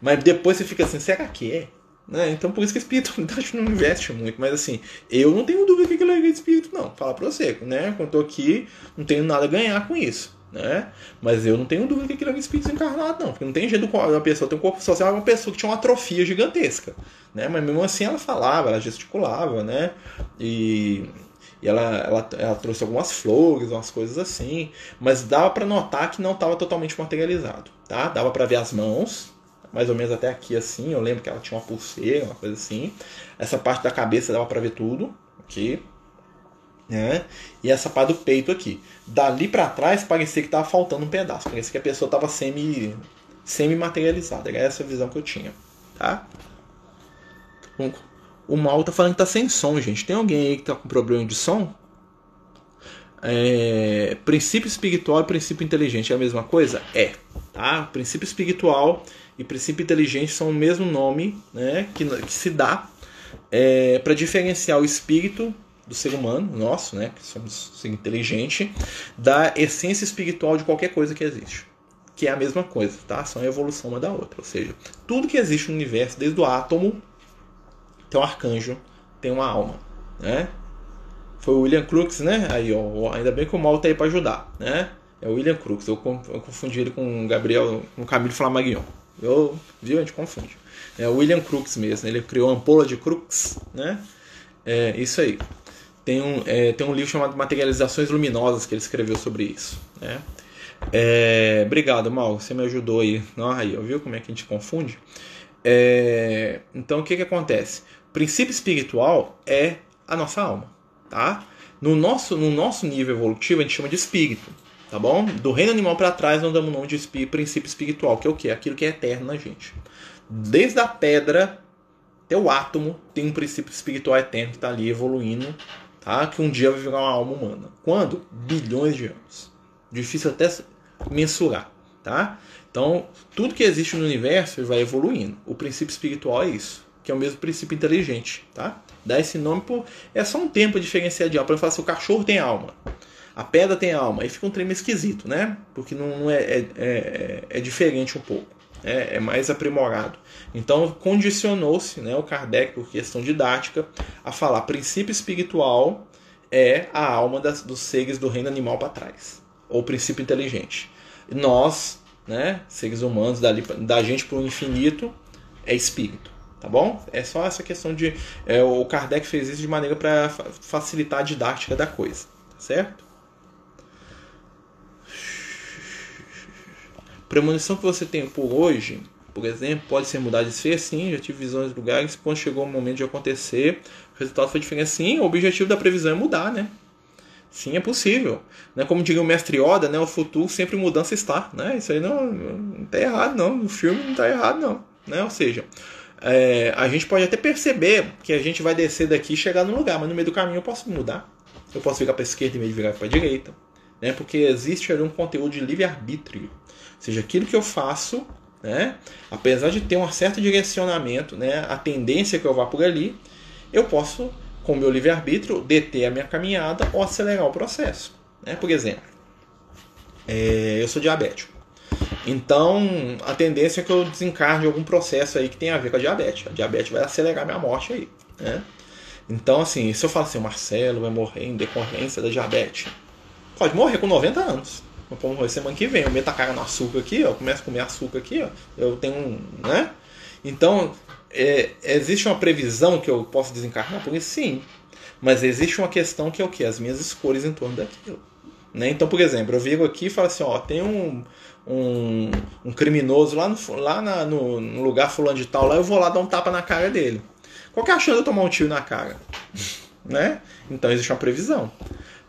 Mas depois você fica assim, será que é? Né? Então, por isso que [LAUGHS] a espiritualidade não investe muito. Mas, assim, eu não tenho dúvida que aquilo é espírito, não. Falar pra você, né? Quando eu tô aqui, não tenho nada a ganhar com isso. Né? Mas eu não tenho dúvida que aquilo é espírito encarnado, não. Porque não tem jeito uma pessoa ter um corpo social, é uma pessoa que tinha uma atrofia gigantesca. Né? Mas mesmo assim ela falava, ela gesticulava, né? E e ela, ela, ela trouxe algumas flores, umas coisas assim. Mas dava para notar que não estava totalmente materializado. Tá? Dava para ver as mãos, mais ou menos até aqui assim. Eu lembro que ela tinha uma pulseira, uma coisa assim. Essa parte da cabeça dava para ver tudo. Aqui. Né? E essa parte do peito aqui. Dali para trás parecia que tava faltando um pedaço. Parecia que a pessoa tava semi, semi materializada. Era essa visão que eu tinha. Tá? O mal tá falando que tá sem som, gente. Tem alguém aí que tá com problema de som? É, princípio espiritual e princípio inteligente é a mesma coisa? É. Tá? Princípio espiritual e princípio inteligente são o mesmo nome né, que, que se dá é, para diferenciar o espírito do ser humano, nosso, né, que somos ser inteligente, da essência espiritual de qualquer coisa que existe. Que é a mesma coisa, tá? São a evolução uma da outra. Ou seja, tudo que existe no universo, desde o átomo tem um arcanjo, tem uma alma, né? Foi o William Crookes, né? Aí, ó, ainda bem que o mal tá aí para ajudar, né? É o William Crookes. Eu, eu confundi ele com o Gabriel, com o Camilo Flamagnon. Eu, viu? A gente confunde. É o William Crookes mesmo. Ele criou a ampola de Crookes, né? É isso aí. Tem um, é, tem um livro chamado Materializações Luminosas que ele escreveu sobre isso, né? É, obrigado, Mal. Você me ajudou aí. Não, aí, viu como é que a gente confunde? É, então, o que, que acontece? princípio espiritual é a nossa alma, tá? No nosso, no nosso nível evolutivo a gente chama de espírito, tá bom? Do reino animal para trás nós damos o nome de princípio espiritual, que é o que? Aquilo que é eterno na gente. Desde a pedra até o átomo tem um princípio espiritual eterno que está ali evoluindo, tá? Que um dia vai virar uma alma humana. Quando? Bilhões de anos. Difícil até mensurar, tá? Então, tudo que existe no universo vai evoluindo. O princípio espiritual é isso que é o mesmo princípio inteligente, tá? Dá esse nome por é só um tempo diferenciar de alma. Para falar assim, o cachorro tem alma, a pedra tem alma, aí fica um trem esquisito, né? Porque não é, é, é, é diferente um pouco, é, é mais aprimorado. Então condicionou-se, né, o Kardec por questão didática a falar princípio espiritual é a alma das, dos seres do reino animal para trás, ou princípio inteligente. Nós, né, seres humanos, dali, da gente para o infinito, é espírito. Tá bom? É só essa questão de. É, o Kardec fez isso de maneira para facilitar a didática da coisa. Tá certo? Premonição que você tem por hoje, por exemplo, pode ser mudar de ser, sim. Já tive visões de lugares quando chegou o momento de acontecer, o resultado foi diferente. Sim, o objetivo da previsão é mudar, né? Sim, é possível. Né? Como diria o mestre Oda, né? o futuro sempre mudança está. Né? Isso aí não, não tá errado, não. O filme não está errado, não. Né? Ou seja, é, a gente pode até perceber que a gente vai descer daqui e chegar no lugar, mas no meio do caminho eu posso mudar. Eu posso virar para esquerda em vez de virar para direita. Né? Porque existe ali um conteúdo de livre-arbítrio. Seja, aquilo que eu faço, né? apesar de ter um certo direcionamento, né? a tendência que eu vá por ali, eu posso com o meu livre-arbítrio, deter a minha caminhada ou acelerar o processo. Né? Por exemplo, é, eu sou diabético. Então, a tendência é que eu desencarne algum processo aí que tem a ver com a diabetes. A diabetes vai acelerar minha morte aí. Né? Então, assim, se eu falar assim, o Marcelo vai morrer em decorrência da diabetes, pode morrer com 90 anos. Eu posso morrer semana que vem. Eu meto a cara no açúcar aqui, ó, eu começo a comer açúcar aqui, ó, eu tenho um. Né? Então, é, existe uma previsão que eu posso desencarnar por isso? Sim. Mas existe uma questão que é o que? As minhas escolhas em torno daquilo. Né? Então, por exemplo, eu vigo aqui e falo assim, ó, tem um, um, um criminoso lá, no, lá na, no, no, lugar fulano de tal, lá eu vou lá dar um tapa na cara dele. Qual que é a chance de eu tomar um tiro na cara? [LAUGHS] né? Então existe uma previsão.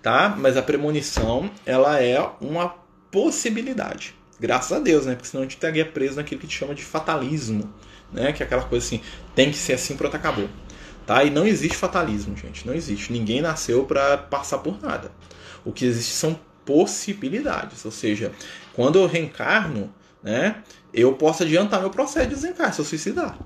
Tá? Mas a premonição, ela é uma possibilidade. Graças a Deus, né? Porque senão a gente estaria preso naquilo que a gente chama de fatalismo né? Que é aquela coisa assim, tem que ser assim, pronto, acabou. Tá? E não existe fatalismo, gente, não existe. Ninguém nasceu para passar por nada. O que existe são possibilidades, ou seja, quando eu reencarno, né, eu posso adiantar meu processo de desencarne se eu suicidar.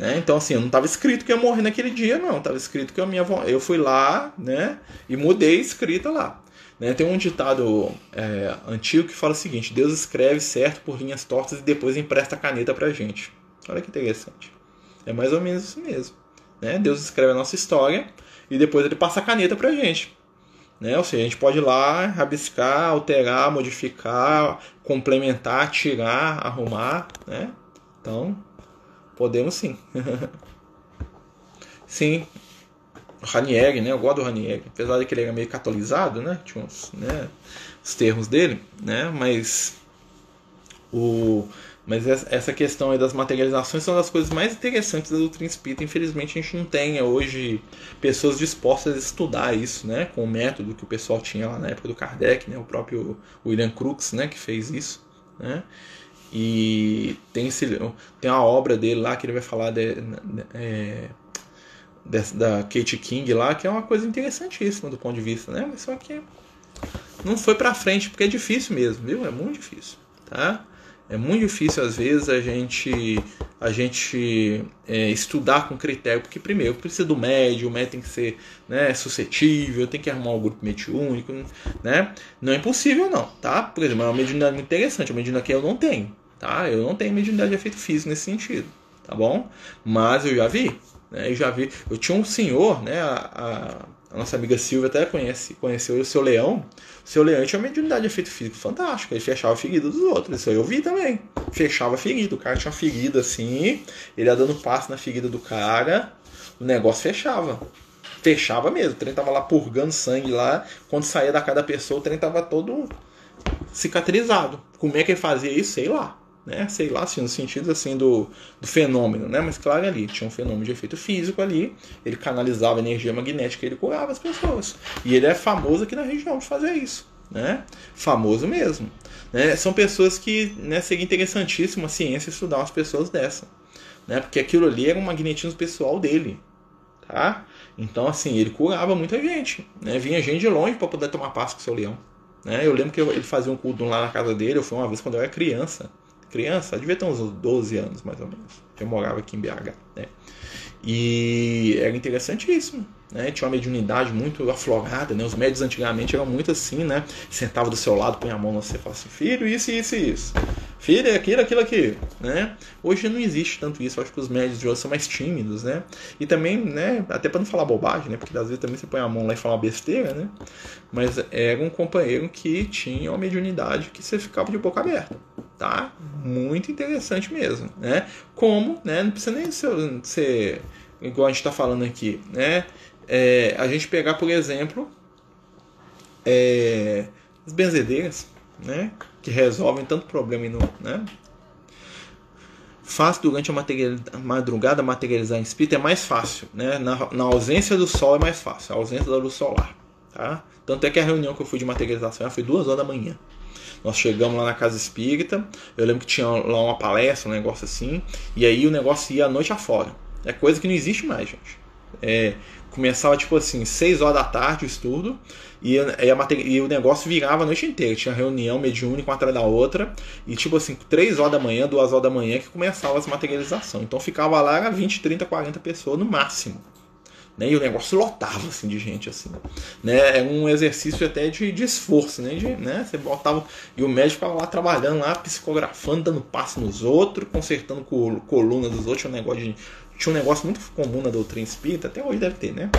Né? Então, assim, eu não estava escrito que ia morrer naquele dia, não. Estava escrito que eu, minha, eu fui lá né, e mudei escrita lá. Né? Tem um ditado é, antigo que fala o seguinte: Deus escreve certo por linhas tortas e depois empresta a caneta para gente. Olha que interessante. É mais ou menos isso mesmo. Né? Deus escreve a nossa história e depois ele passa a caneta pra gente. Né? Ou seja, a gente pode ir lá, rabiscar, alterar, modificar, complementar, tirar, arrumar. Né? Então, podemos sim. [LAUGHS] sim, Ranieri, né? Eu gosto do Ranieri. Apesar de que ele era meio catolizado, né? Tinha uns, né? os termos dele, né? Mas o mas essa questão das materializações são das coisas mais interessantes da doutrina espírita. Infelizmente a gente não tem hoje pessoas dispostas a estudar isso, né? Com o método que o pessoal tinha lá na época do Kardec, né? O próprio William Crookes, né? Que fez isso, né? E tem, esse, tem uma obra dele lá que ele vai falar de, é, da Kate King lá, que é uma coisa interessantíssima do ponto de vista, né? Mas só que não foi para frente, porque é difícil mesmo, viu? É muito difícil, tá? É muito difícil às vezes a gente a gente é, estudar com critério, porque primeiro precisa do médio, o médio tem que ser né, suscetível, tem que arrumar um grupo mediúnico, né? Não é impossível não, tá? Por exemplo, é uma mediunidade muito interessante, uma mediunidade que eu não tenho, tá? Eu não tenho mediunidade de efeito físico nesse sentido, tá bom? Mas eu já vi, né? Eu já vi, eu tinha um senhor, né? A, a, a nossa amiga Silvia até conhece, conheceu o seu leão. O seu leão tinha uma mediunidade de efeito físico fantástica. Ele fechava a ferida dos outros. Isso eu vi também. Fechava a ferida. O cara tinha uma ferida assim. Ele ia dando passo na ferida do cara. O negócio fechava. Fechava mesmo. O trem tava lá purgando sangue lá. Quando saía da cada pessoa, o trem tava todo cicatrizado. Como é que ele fazia isso? Sei lá né? Sei lá, assim, no sentido assim do, do fenômeno, né? Mas claro, ali tinha um fenômeno de efeito físico ali, ele canalizava energia magnética, ele curava as pessoas. E ele é famoso aqui na região de fazer isso, né? Famoso mesmo. Né? São pessoas que, né, seria interessantíssimo a ciência estudar umas pessoas dessa, né? Porque aquilo ali era um magnetismo pessoal dele, tá? Então, assim, ele curava muita gente, né? Vinha gente de longe para poder tomar passo com o seu leão. Né? Eu lembro que ele fazia um culto lá na casa dele, eu fui uma vez quando eu era criança criança, devia ter uns 12 anos mais ou menos. Eu morava aqui em BH, né? E era interessantíssimo, né? Tinha uma mediunidade muito aflorada, né? Os médios antigamente eram muito assim, né? Sentava do seu lado, põe a mão no você e fala assim, filho, isso, isso isso. Filho, é aquilo, aquilo, aquilo, né? Hoje não existe tanto isso, acho que os médios de hoje são mais tímidos, né? E também, né, até para não falar bobagem, né? Porque às vezes também você põe a mão lá e fala uma besteira, né? Mas era um companheiro que tinha uma mediunidade que você ficava de boca aberta, tá? muito interessante mesmo, né? Como, né? Não precisa nem ser, ser igual a gente está falando aqui, né? É, a gente pegar, por exemplo, é, as benzedeiras, né? Que resolvem tanto problema no, né? Faz durante a madrugada materializar em espírito é mais fácil, né? Na, na ausência do sol é mais fácil, a ausência da luz solar, tá? Tanto é que a reunião que eu fui de materialização foi duas horas da manhã. Nós chegamos lá na casa espírita, eu lembro que tinha lá uma palestra, um negócio assim, e aí o negócio ia a noite afora. É coisa que não existe mais, gente. É, começava tipo assim, 6 horas da tarde o estudo e, e, e, o negócio virava a noite inteira. Tinha reunião mediúnica uma atrás da outra e tipo assim, 3 horas da manhã, 2 horas da manhã que começava as materializações. Então ficava lá 20, 30, 40 pessoas no máximo. Né? E o negócio lotava assim de gente assim, né? É um exercício até de, de esforço, né? De, né? Você botava e o médico lá trabalhando lá, psicografando, dando passo nos outros, consertando coluna dos outros, um negócio de tinha um negócio muito comum na doutrina espírita, até hoje deve ter, né?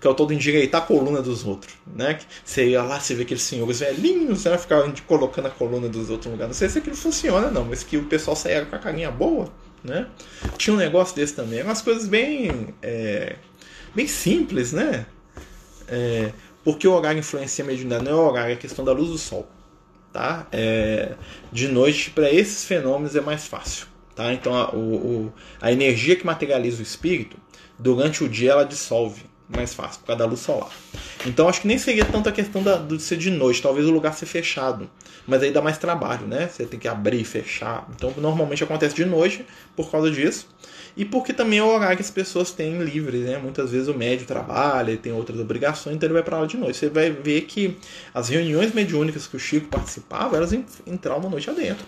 Que é o todo endireitar a coluna dos outros, né? Você ia lá, você vê aqueles senhores velhinhos, né? Ficar colocando a coluna dos outros no lugar. Não sei se aquilo funciona, não, mas que o pessoal saia com a carinha boa, né? Tinha um negócio desse também. Umas coisas bem, é, bem simples, né? É, porque o horário influencia a mediunidade, não é o horário, é a questão da luz do sol. Tá? É, de noite, para esses fenômenos, é mais fácil. Tá? Então a, o, a energia que materializa o espírito, durante o dia ela dissolve mais fácil, por causa da luz solar. Então acho que nem seria tanto a questão da, de ser de noite, talvez o lugar ser fechado. Mas aí dá mais trabalho, né? Você tem que abrir e fechar. Então normalmente acontece de noite por causa disso. E porque também é o horário que as pessoas têm livre, né? Muitas vezes o médio trabalha, tem outras obrigações, então ele vai para lá de noite. Você vai ver que as reuniões mediúnicas que o Chico participava, elas entravam noite adentro.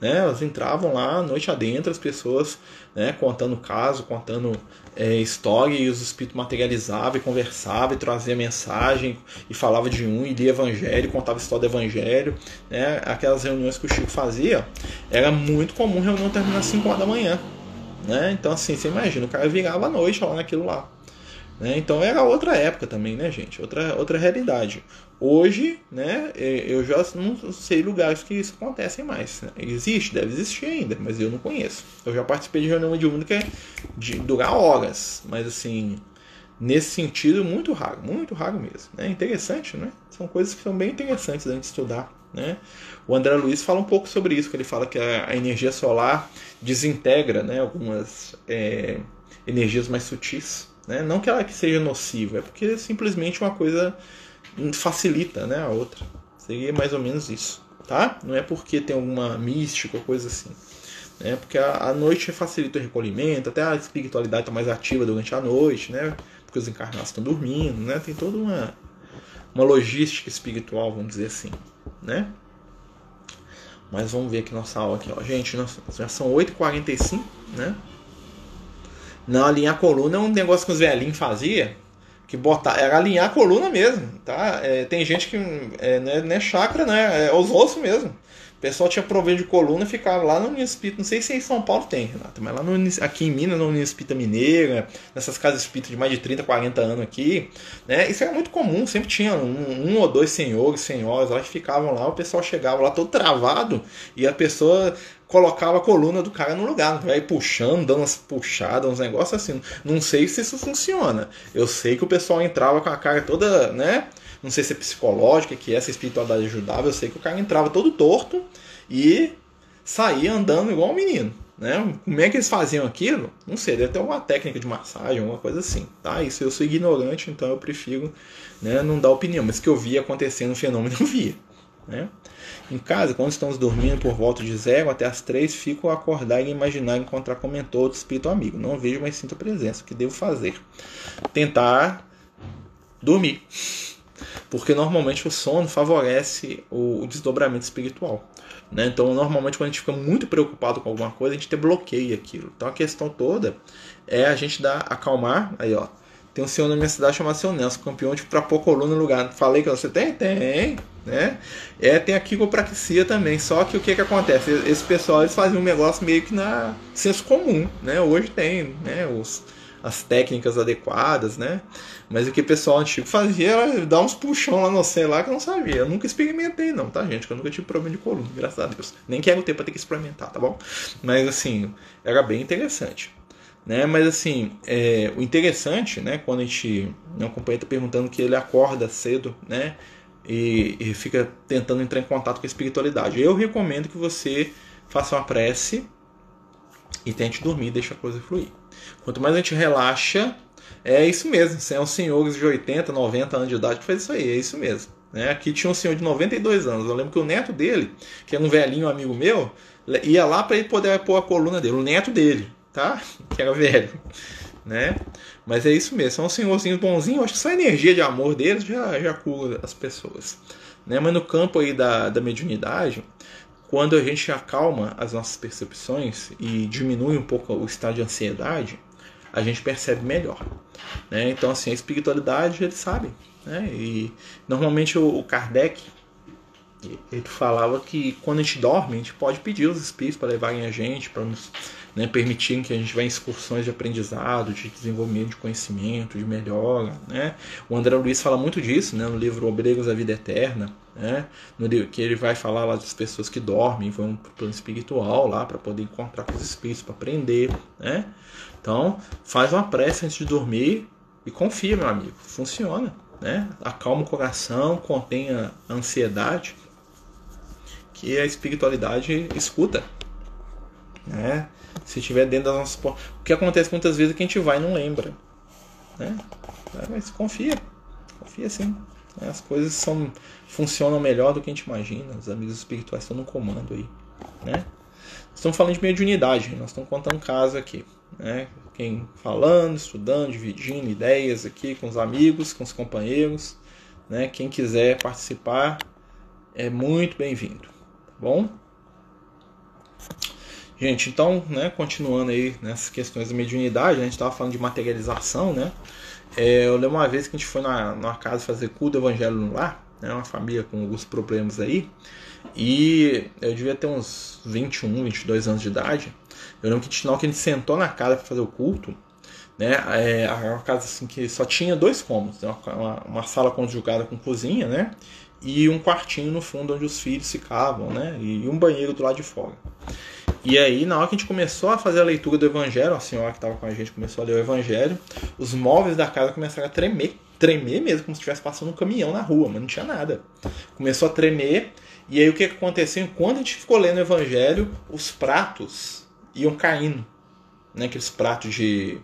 Né? Elas entravam lá noite adentro, as pessoas né, contando caso, contando é, história, e os espíritos materializavam e conversavam e traziam mensagem e falava de um e lia evangelho, contava história do evangelho. Né? Aquelas reuniões que o Chico fazia, era muito comum reunião terminar às 5 horas da manhã. Né? Então, assim, você imagina, o cara virava a noite lá naquilo lá. Né? Então era outra época também, né, gente? Outra, outra realidade. Hoje, né, eu já não sei lugares que isso acontece mais. Existe, deve existir ainda, mas eu não conheço. Eu já participei de reunião de única de durar horas, mas assim, nesse sentido, muito raro, muito raro mesmo. É interessante, né? São coisas que são bem interessantes da gente estudar. Né? O André Luiz fala um pouco sobre isso, que ele fala que a, energia solar desintegra né, algumas é, energias mais sutis. Né? Não que ela que seja nociva, é porque simplesmente uma coisa facilita né, a outra. Seria mais ou menos isso. Tá? Não é porque tem alguma mística ou coisa assim. Né? Porque a, a noite facilita o recolhimento, até a espiritualidade está mais ativa durante a noite, né? porque os encarnados estão dormindo. Né? Tem toda uma, uma logística espiritual, vamos dizer assim. Né? Mas vamos ver aqui nossa aula aqui, ó. Gente, nós, já são 8h45, né? Não, alinhar a coluna é um negócio que os velhinhos faziam. Que botar, era alinhar a coluna mesmo, tá? É, tem gente que é, não, é, não é chakra, né? É os ossos mesmo. Pessoal tinha proveito de coluna ficava lá no União Espírita. Não sei se em São Paulo tem, Renato, mas lá no, aqui em Minas, no União Espírita Mineira, nessas casas espíritas de mais de 30, 40 anos aqui, né? Isso era muito comum, sempre tinha um, um ou dois senhores, senhoras lá que ficavam lá, o pessoal chegava lá todo travado e a pessoa colocava a coluna do cara no lugar, vai puxando, dando umas puxadas, uns negócios assim. Não sei se isso funciona. Eu sei que o pessoal entrava com a cara toda, né? Não sei se é psicológica, que essa espiritualidade ajudava. Eu sei que o cara entrava todo torto e saía andando igual um menino. Né? Como é que eles faziam aquilo? Não sei, deve ter alguma técnica de massagem, alguma coisa assim. Tá? Isso eu sou ignorante, então eu prefiro né, não dar opinião. Mas que eu via acontecendo um fenômeno, [LAUGHS] eu via. Né? Em casa, quando estamos dormindo por volta de zero até as três, fico a acordar e imaginar encontrar com mentor outro espírito amigo. Não vejo, mas sinto a presença. O que devo fazer? Tentar dormir. Porque normalmente o sono favorece o desdobramento espiritual. Né? Então, normalmente, quando a gente fica muito preocupado com alguma coisa, a gente bloqueia aquilo. Então, a questão toda é a gente dar, acalmar. Aí, ó, tem um senhor na minha cidade chamado Seu Nelson, campeão de pra pôr coluna no lugar. Falei que você tem? Tem, né? É, tem a quiropraxia também. Só que o que que acontece? Esse pessoal eles faziam um negócio meio que na senso comum, né? Hoje tem, né? Os, as técnicas adequadas, né? Mas o que o pessoal antigo fazia era dar uns puxão lá no sei lá que eu não sabia. Eu nunca experimentei, não, tá, gente? Eu nunca tive problema de coluna, graças a Deus. Nem quero ter pra ter que experimentar, tá bom? Mas assim, era bem interessante. Né? Mas assim, é, o interessante, né, quando a gente. Meu companheiro tá perguntando que ele acorda cedo, né? E, e fica tentando entrar em contato com a espiritualidade. Eu recomendo que você faça uma prece e tente dormir, deixa a coisa fluir. Quanto mais a gente relaxa, é isso mesmo. São senhores de 80, 90 anos de idade que faz isso aí, é isso mesmo. Né? Aqui tinha um senhor de 92 anos. Eu lembro que o neto dele, que era um velhinho amigo meu, ia lá para ele poder pôr a coluna dele. O neto dele, tá? [LAUGHS] Que era velho. Né? Mas é isso mesmo. São um senhorzinho bonzinho. Acho que só a energia de amor deles já, já cura as pessoas. Né? Mas no campo aí da, da mediunidade, quando a gente acalma as nossas percepções e diminui um pouco o estado de ansiedade, a gente percebe melhor. Né? Então, assim, a espiritualidade, ele sabe. Né? E normalmente o Kardec ele falava que quando a gente dorme, a gente pode pedir os espíritos para levarem a gente, para nos né, permitirem que a gente vá em excursões de aprendizado, de desenvolvimento de conhecimento, de melhora. Né? O André Luiz fala muito disso né, no livro Obreiros da Vida Eterna, né, no, que ele vai falar lá das pessoas que dormem, vão para o plano espiritual lá para poder encontrar com os espíritos, para aprender. Né? Então, faz uma prece antes de dormir e confia, meu amigo, funciona. Né? Acalma o coração, contém a ansiedade, que a espiritualidade escuta. Né? Se estiver dentro das nossas. O que acontece muitas vezes é que a gente vai e não lembra. Né? Mas confia. Confia sim. Né? As coisas são, funcionam melhor do que a gente imagina. Os amigos espirituais estão no comando aí. Né? Estamos falando de mediunidade, nós estamos contando caso aqui. Né? Quem falando, estudando, dividindo ideias aqui com os amigos, com os companheiros. Né? Quem quiser participar é muito bem-vindo. Tá bom? Gente, então, né, continuando aí nessas questões da mediunidade, né, a gente estava falando de materialização, né? É, eu lembro uma vez que a gente foi na, numa casa fazer culto do evangelho no lar, né, uma família com alguns problemas aí, e eu devia ter uns 21, 22 anos de idade. Eu lembro que na que a gente sentou na casa para fazer o culto, né, é uma casa assim que só tinha dois cômodos, né, uma, uma sala conjugada com cozinha, né, e um quartinho no fundo onde os filhos ficavam, né, e um banheiro do lado de fora. E aí, na hora que a gente começou a fazer a leitura do Evangelho, a senhora que estava com a gente começou a ler o Evangelho, os móveis da casa começaram a tremer, tremer mesmo, como se estivesse passando um caminhão na rua, mas não tinha nada. Começou a tremer, e aí o que aconteceu? Enquanto a gente ficou lendo o Evangelho, os pratos iam caindo. Né? Aqueles pratos de,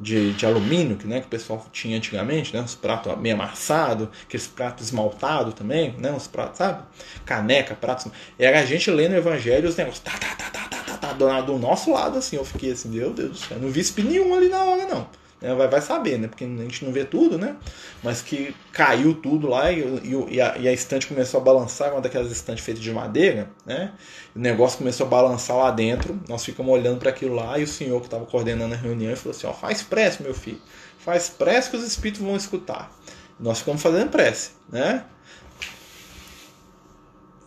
de, de alumínio que, né, que o pessoal tinha antigamente, né? Os pratos meio amassados, aqueles pratos esmaltados também, né? Os pratos, sabe? Caneca, pratos. Era a gente lendo o Evangelho os negócios. Tá, tá, tá, tá, tá do, do nosso lado, assim, eu fiquei assim, meu Deus do céu, não vi espinho nenhum ali na hora, não. É, vai, vai saber, né? Porque a gente não vê tudo, né? Mas que caiu tudo lá e, e, e, a, e a, estante começou a balançar, uma daquelas estantes feitas de madeira, né? O negócio começou a balançar lá dentro. Nós ficamos olhando para aquilo lá e o senhor que estava coordenando a reunião falou assim: ó, faz prece, meu filho, faz prece que os espíritos vão escutar. Nós ficamos fazendo prece, né?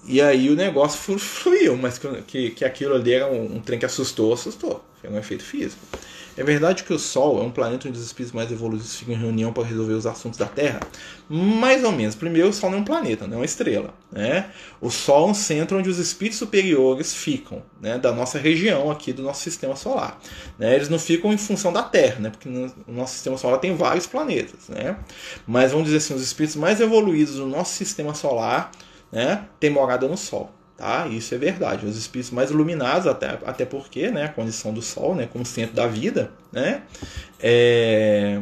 E aí o negócio fluiu, mas que, que, aquilo ali era um, um trem que assustou, assustou. Foi um efeito físico. É verdade que o Sol é um planeta onde os espíritos mais evoluídos ficam em reunião para resolver os assuntos da Terra? Mais ou menos. Primeiro, o Sol não é um planeta, não é uma estrela. Né? O Sol é um centro onde os espíritos superiores ficam, né? da nossa região aqui do nosso sistema solar. Né? Eles não ficam em função da Terra, né? porque no nosso sistema solar tem vários planetas. Né? Mas vamos dizer assim, os espíritos mais evoluídos do nosso sistema solar né, tem morada no Sol. Tá? Isso é verdade. Os espíritos mais iluminados, até, até porque né, a condição do Sol, né, como centro da vida, né, é,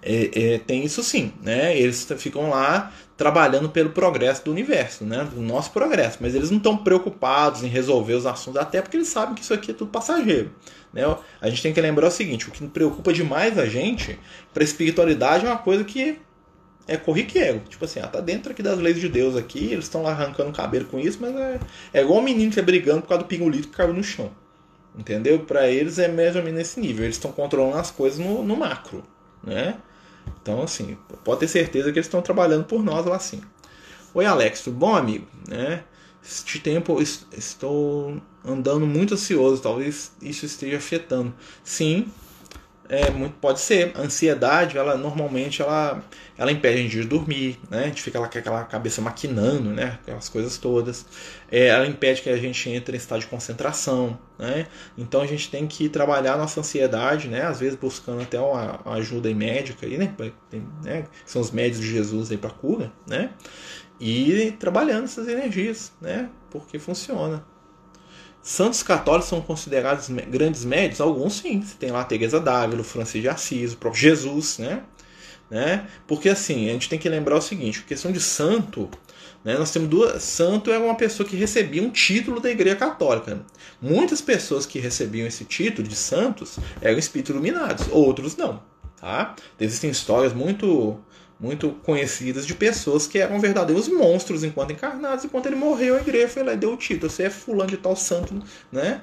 é, é, tem isso sim. Né? Eles ficam lá trabalhando pelo progresso do universo, né, do nosso progresso, mas eles não estão preocupados em resolver os assuntos, até porque eles sabem que isso aqui é tudo passageiro. Né? A gente tem que lembrar o seguinte: o que preocupa demais a gente para a espiritualidade é uma coisa que é corriqueiro. Tipo assim, ah, tá dentro aqui das leis de Deus aqui, eles estão arrancando o cabelo com isso, mas é, é igual um menino que tá brigando por causa do pingulito que caiu no chão. Entendeu? Para eles é mais ou menos nesse nível. Eles estão controlando as coisas no, no, macro, né? Então, assim, pode ter certeza que eles estão trabalhando por nós lá assim. Oi, Alex, tudo bom, amigo? Né? Este tempo estou andando muito ansioso, talvez isso esteja afetando. Sim, é muito pode ser. A ansiedade, ela normalmente ela, ela impede a gente de dormir, né? A gente fica lá com aquela cabeça maquinando, né? Aquelas coisas todas. É, ela impede que a gente entre em estado de concentração, né? Então a gente tem que trabalhar nossa ansiedade, né? Às vezes buscando até uma, uma ajuda médica aí, né? Tem, né? São os médicos de Jesus aí para cura, né? E trabalhando essas energias, né? Porque funciona. Santos católicos são considerados grandes médios? Alguns sim. Você tem lá Teresa d'Ávila, Francisco de Assis, o próprio Jesus, né? né? Porque assim, a gente tem que lembrar o seguinte, a questão de santo, né? Nós temos duas, santo é uma pessoa que recebia um título da Igreja Católica. Muitas pessoas que recebiam esse título de santos eram espíritos iluminados, outros não, tá? Existem histórias muito muito conhecidas de pessoas que eram verdadeiros monstros enquanto encarnados, enquanto ele morreu, a igreja foi lá e deu o título. Você é fulano de tal santo, né?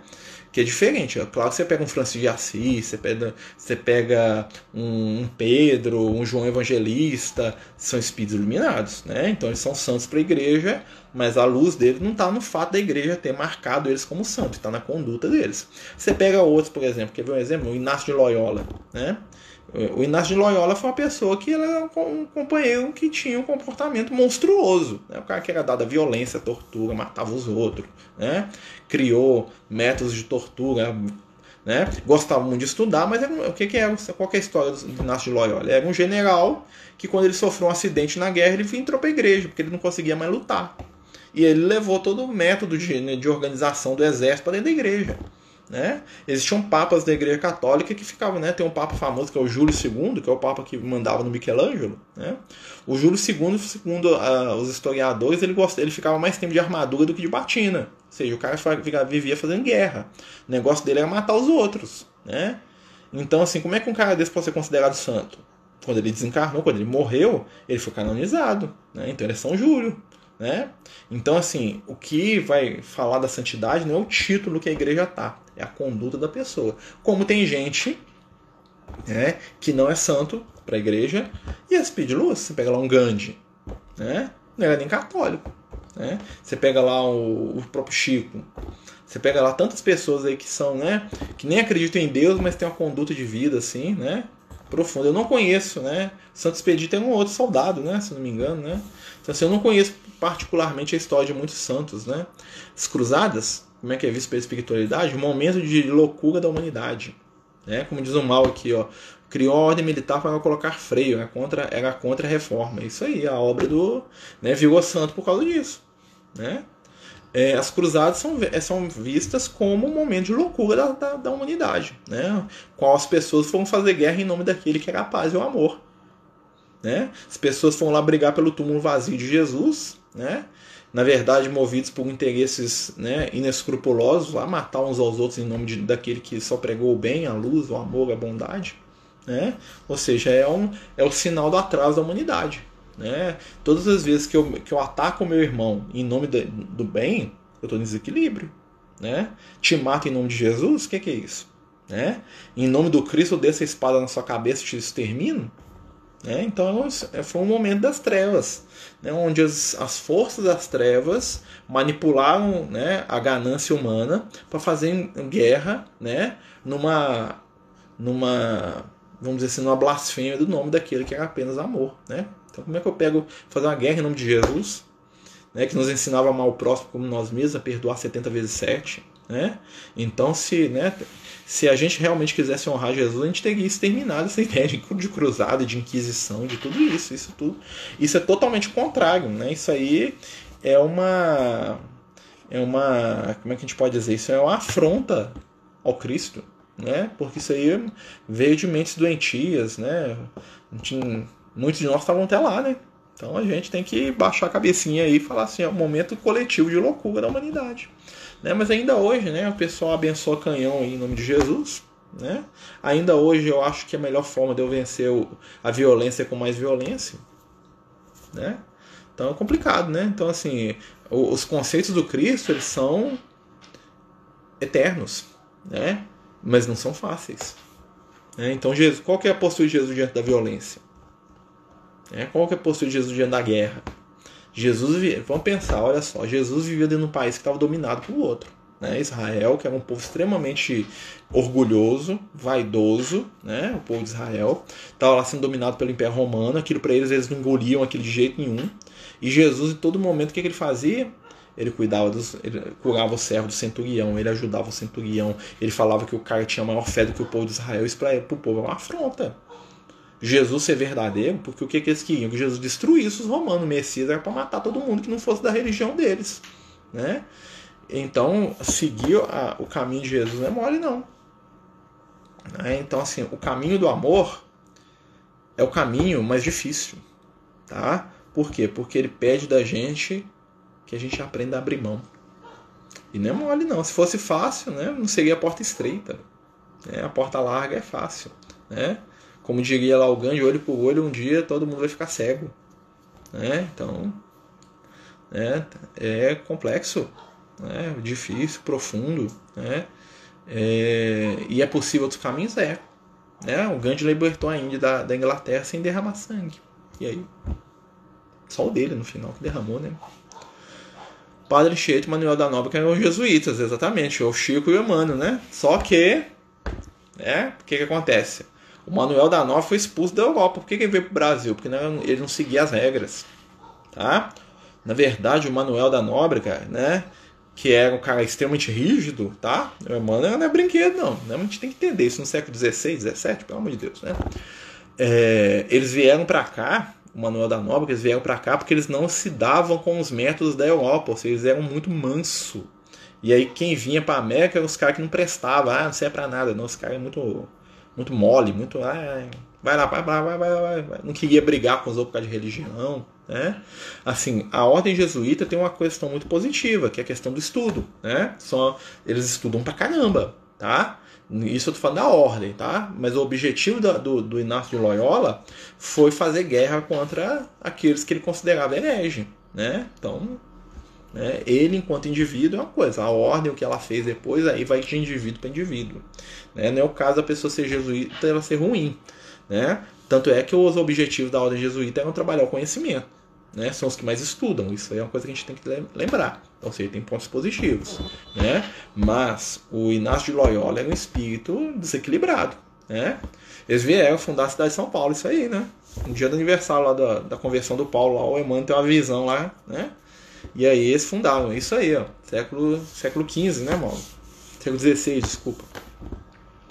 Que é diferente. É claro que você pega um Francisco de Assis, você pega, você pega um Pedro, um João Evangelista, são espíritos iluminados, né? Então eles são santos para a igreja, mas a luz deles não está no fato da igreja ter marcado eles como santos, está na conduta deles. Você pega outros, por exemplo, quer ver um exemplo? O Inácio de Loyola, né? O Inácio de Loyola foi uma pessoa que era um companheiro que tinha um comportamento monstruoso. Né? O cara que era dado a violência, tortura, matava os outros, né? criou métodos de tortura, né? gostava muito de estudar, mas era, o que, que é qual que é a história do Inácio de Loyola? Era um general que quando ele sofreu um acidente na guerra ele entrou para a igreja, porque ele não conseguia mais lutar. E ele levou todo o método de, né, de organização do exército para dentro da igreja. Né? Existiam papas da Igreja Católica que ficavam, né? Tem um papa famoso que é o Júlio II, que é o papa que mandava no Michelangelo, né? O Júlio II, segundo uh, os historiadores, ele, gost... ele ficava mais tempo de armadura do que de batina. Ou seja, o cara vivia fazendo guerra. O negócio dele era matar os outros, né? Então, assim, como é que um cara desse pode ser considerado santo? Quando ele desencarnou, quando ele morreu, ele foi canonizado, né? Então ele é São Júlio, né? Então, assim, o que vai falar da santidade não é o título que a igreja tá, é a conduta da pessoa. Como tem gente né, que não é santo para a igreja e é speed luz, você pega lá um Gandhi, né? não era nem católico. Né? Você pega lá o, o próprio Chico, você pega lá tantas pessoas aí que são, né, que nem acreditam em Deus, mas tem uma conduta de vida assim, né, profunda. Eu não conheço, né? Santo Expedito é um outro soldado, né, se não me engano, né? Então assim, eu não conheço particularmente a história de muitos santos, né? As cruzadas, como é que é visto pela espiritualidade? Um momento de loucura da humanidade. Né? Como diz o mal aqui, ó, criou a ordem militar para colocar freio, era contra, era contra a reforma. Isso aí, a obra do. Né, virou santo por causa disso. Né? É, as cruzadas são, é, são vistas como um momento de loucura da, da, da humanidade, né? qual as pessoas foram fazer guerra em nome daquele que era a paz e o amor. Né? As pessoas foram lá brigar pelo túmulo vazio de Jesus, né? na verdade movidos por interesses né, inescrupulosos, a matar uns aos outros em nome de, daquele que só pregou o bem, a luz, o amor, a bondade. Né? Ou seja, é, um, é o sinal do atraso da humanidade. Né? Todas as vezes que eu, que eu ataco o meu irmão em nome de, do bem, eu estou em desequilíbrio. Né? Te mato em nome de Jesus, o que, que é isso? Né? Em nome do Cristo, eu desço a espada na sua cabeça e te extermino? Né? Então é, foi um momento das trevas, né? onde as, as forças das trevas manipularam né, a ganância humana para fazer guerra né, numa, numa, vamos dizer assim, numa blasfêmia do nome daquele que era apenas amor. Né? Então como é que eu pego fazer uma guerra em nome de Jesus, né, que nos ensinava a amar o próximo como nós mesmos, a perdoar 70 vezes 7? Né? Então se... Né, se a gente realmente quisesse honrar Jesus, a gente teria exterminado essa [LAUGHS] ideia de, cruzada, de inquisição, de tudo isso. Isso tudo. Isso é totalmente contrário, né? Isso aí é uma. É uma. Como é que a gente pode dizer? Isso é uma afronta ao Cristo, né? Porque isso aí veio de mentes doentias, né? Muitos de nós estavam até lá, né? Então a gente tem que baixar a cabecinha aí e falar assim, é um momento coletivo de loucura da humanidade. Né? Mas ainda hoje, né, o pessoal abençoa canhão em nome de Jesus. Né? Ainda hoje eu acho que a melhor forma de eu vencer a violência é com mais violência. Né? Então é complicado, né? Então assim, os conceitos do Cristo eles são eternos, né? Mas não são fáceis. Né? Então Jesus, qual que é a postura de Jesus diante da violência? É, qual que é a postura de Jesus diante da guerra? Jesus, vamos pensar, olha só, Jesus vivia dentro de um país que estava dominado pelo outro. né? Israel, que era um povo extremamente orgulhoso, vaidoso, né? O povo de Israel estava lá sendo dominado pelo Império Romano. Aquilo para eles eles não engoliam aquilo de jeito nenhum. E Jesus, em todo momento, o que, que ele fazia? Ele cuidava dos, ele curava o servo do centurião, ele ajudava o centurião, ele falava que o cara tinha maior fé do que o povo de Israel. Isso para o povo é uma afronta. Jesus ser verdadeiro, porque o que, que eles queriam? Que Jesus destruísse os romanos. O Messias era para matar todo mundo que não fosse da religião deles. Né? Então, seguir a, o caminho de Jesus não é mole, não. Né? Então, assim, o caminho do amor é o caminho mais difícil. Tá? Por quê? Porque ele pede da gente que a gente aprenda a abrir mão. E não é mole, não. Se fosse fácil, né, não seria a porta estreita. Né? A porta larga é fácil. Né? Como diria lá o Gandhi, olho por olho, um dia todo mundo vai ficar cego. Né? Então, né? é complexo, né? difícil, profundo. Né? É... E é possível outros caminhos? É. Né? O Gandhi libertou a Índia da, da Inglaterra sem derramar sangue. E aí? Só o dele no final que derramou, né? Padre Cheito Manuel da que eram os jesuítas, exatamente, o Chico e o Emmanuel, né? Só que, né? O que, que acontece? O Manuel da Nova foi expulso da Europa. Por que, que ele veio para o Brasil? Porque não, ele não seguia as regras. Tá? Na verdade, o Manuel da Nóbrega, né? Que era um cara extremamente rígido, tá? O Emmanuel não é brinquedo, não. Né? A gente tem que entender isso no século XVI, XVII, pelo amor de Deus, né? É, eles vieram para cá, o Manuel da Nóbrega, eles vieram para cá porque eles não se davam com os métodos da Europa, ou seja, eles eram muito manso. E aí quem vinha para América eram os caras que não prestavam, ah, não serve para nada, não, os caras é muito muito mole, muito. Ah, vai lá, vai, vai, vai, vai, vai. Não queria brigar com os outros por causa de religião. Né? Assim, a ordem jesuíta tem uma questão muito positiva, que é a questão do estudo. Né? Só, eles estudam pra caramba. Tá? Isso eu tô falando da ordem, tá? Mas o objetivo do, do, Inácio de Loyola foi fazer guerra contra aqueles que ele considerava herege, né? Então, né? Ele, enquanto indivíduo, é uma coisa. A ordem, o que ela fez depois, aí vai de indivíduo para indivíduo. Né? Não é o caso da pessoa ser jesuíta ela ser ruim. Né? Tanto é que os objetivos da ordem jesuíta eram trabalhar o conhecimento. Né? São os que mais estudam. Isso aí é uma coisa que a gente tem que lembrar. Ou seja, tem pontos positivos. Né? Mas o Inácio de Loyola era um espírito desequilibrado. Né? Eles vieram fundar a cidade de São Paulo, isso aí, né? No dia do aniversário lá da, da conversão do Paulo, lá, o Emmanuel tem uma visão lá, né? E aí eles fundaram. Isso aí, ó. Século, século XV, né, mano? Século XVI, desculpa.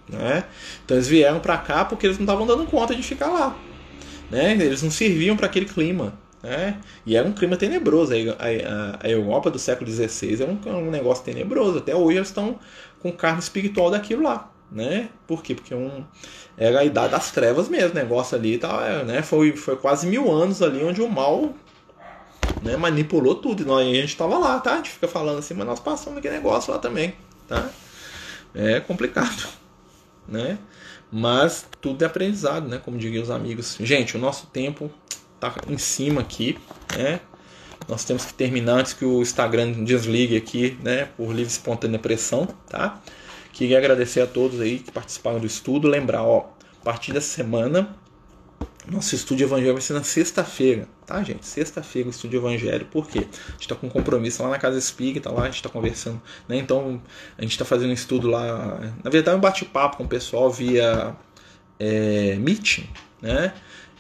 Né? Então eles vieram para cá porque eles não estavam dando conta de ficar lá. Né? Eles não serviam para aquele clima. Né? E era um clima tenebroso. A, a, a Europa do século XVI era um, um, negócio tenebroso. Até hoje eles estão com carne espiritual daquilo lá. Né? Por quê? Porque um, era a idade das trevas mesmo. O negócio ali tá, né? foi, foi quase mil anos ali onde o mal né, manipulou tudo. E nós, a gente estava lá, tá? A gente fica falando assim, mas nós passamos aquele negócio lá também, tá? É complicado, [LAUGHS] né? Mas tudo é aprendizado, né? Como diriam os amigos. Gente, o nosso tempo tá em cima aqui, né? Nós temos que terminar antes que o Instagram desligue aqui, né? Por livre e espontânea pressão, tá? Queria agradecer a todos aí que participaram do estudo. Lembrar, ó, a partir dessa semana nosso estudo de evangelho vai ser na sexta-feira, tá, gente? Sexta-feira estudo de evangelho, por quê? A gente está com um compromisso lá na Casa Espírita, lá a gente está conversando, né? Então, a gente está fazendo um estudo lá, na verdade, um bate-papo com o pessoal via é, Meeting, né?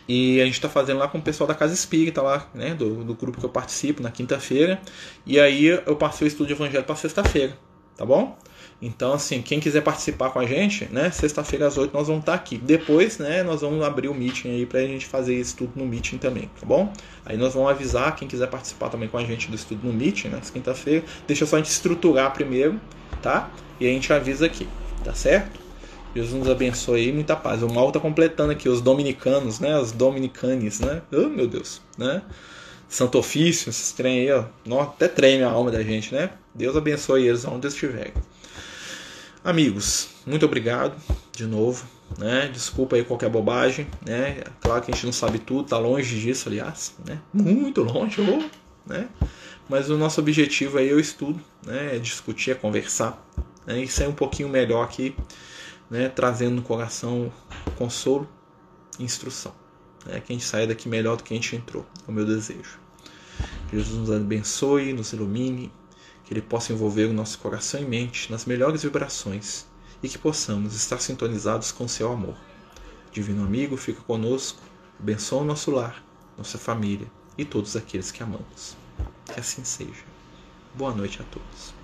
E a gente está fazendo lá com o pessoal da Casa Espírita, lá, né? Do, do grupo que eu participo, na quinta-feira. E aí eu passei o estudo de evangelho para sexta-feira, tá bom? Então, assim, quem quiser participar com a gente, né? Sexta-feira às 8 nós vamos estar aqui. Depois, né, nós vamos abrir o meeting aí pra gente fazer isso tudo no meeting também, tá bom? Aí nós vamos avisar quem quiser participar também com a gente do estudo no meeting, né? Quinta-feira. Deixa só a gente estruturar primeiro, tá? E a gente avisa aqui, tá certo? Deus nos abençoe aí, muita paz. O mal tá completando aqui os dominicanos, né? Os dominicanes, né? Oh, meu Deus, né? Santo Ofício, esses trem aí, ó. Até treme a alma da gente, né? Deus abençoe eles onde estiverem. Amigos, muito obrigado de novo. Né? Desculpa aí qualquer bobagem. Né? Claro que a gente não sabe tudo, tá longe disso, aliás. Né? Muito longe, né? Mas o nosso objetivo aí é o estudo, né? é discutir, é conversar. Né? E sair um pouquinho melhor aqui, né? trazendo no coração consolo instrução. Né? Que a gente saia daqui melhor do que a gente entrou. É o meu desejo. Que Jesus nos abençoe, nos ilumine que ele possa envolver o nosso coração e mente nas melhores vibrações e que possamos estar sintonizados com seu amor. Divino amigo, fica conosco, abençoa o nosso lar, nossa família e todos aqueles que amamos. Que assim seja. Boa noite a todos.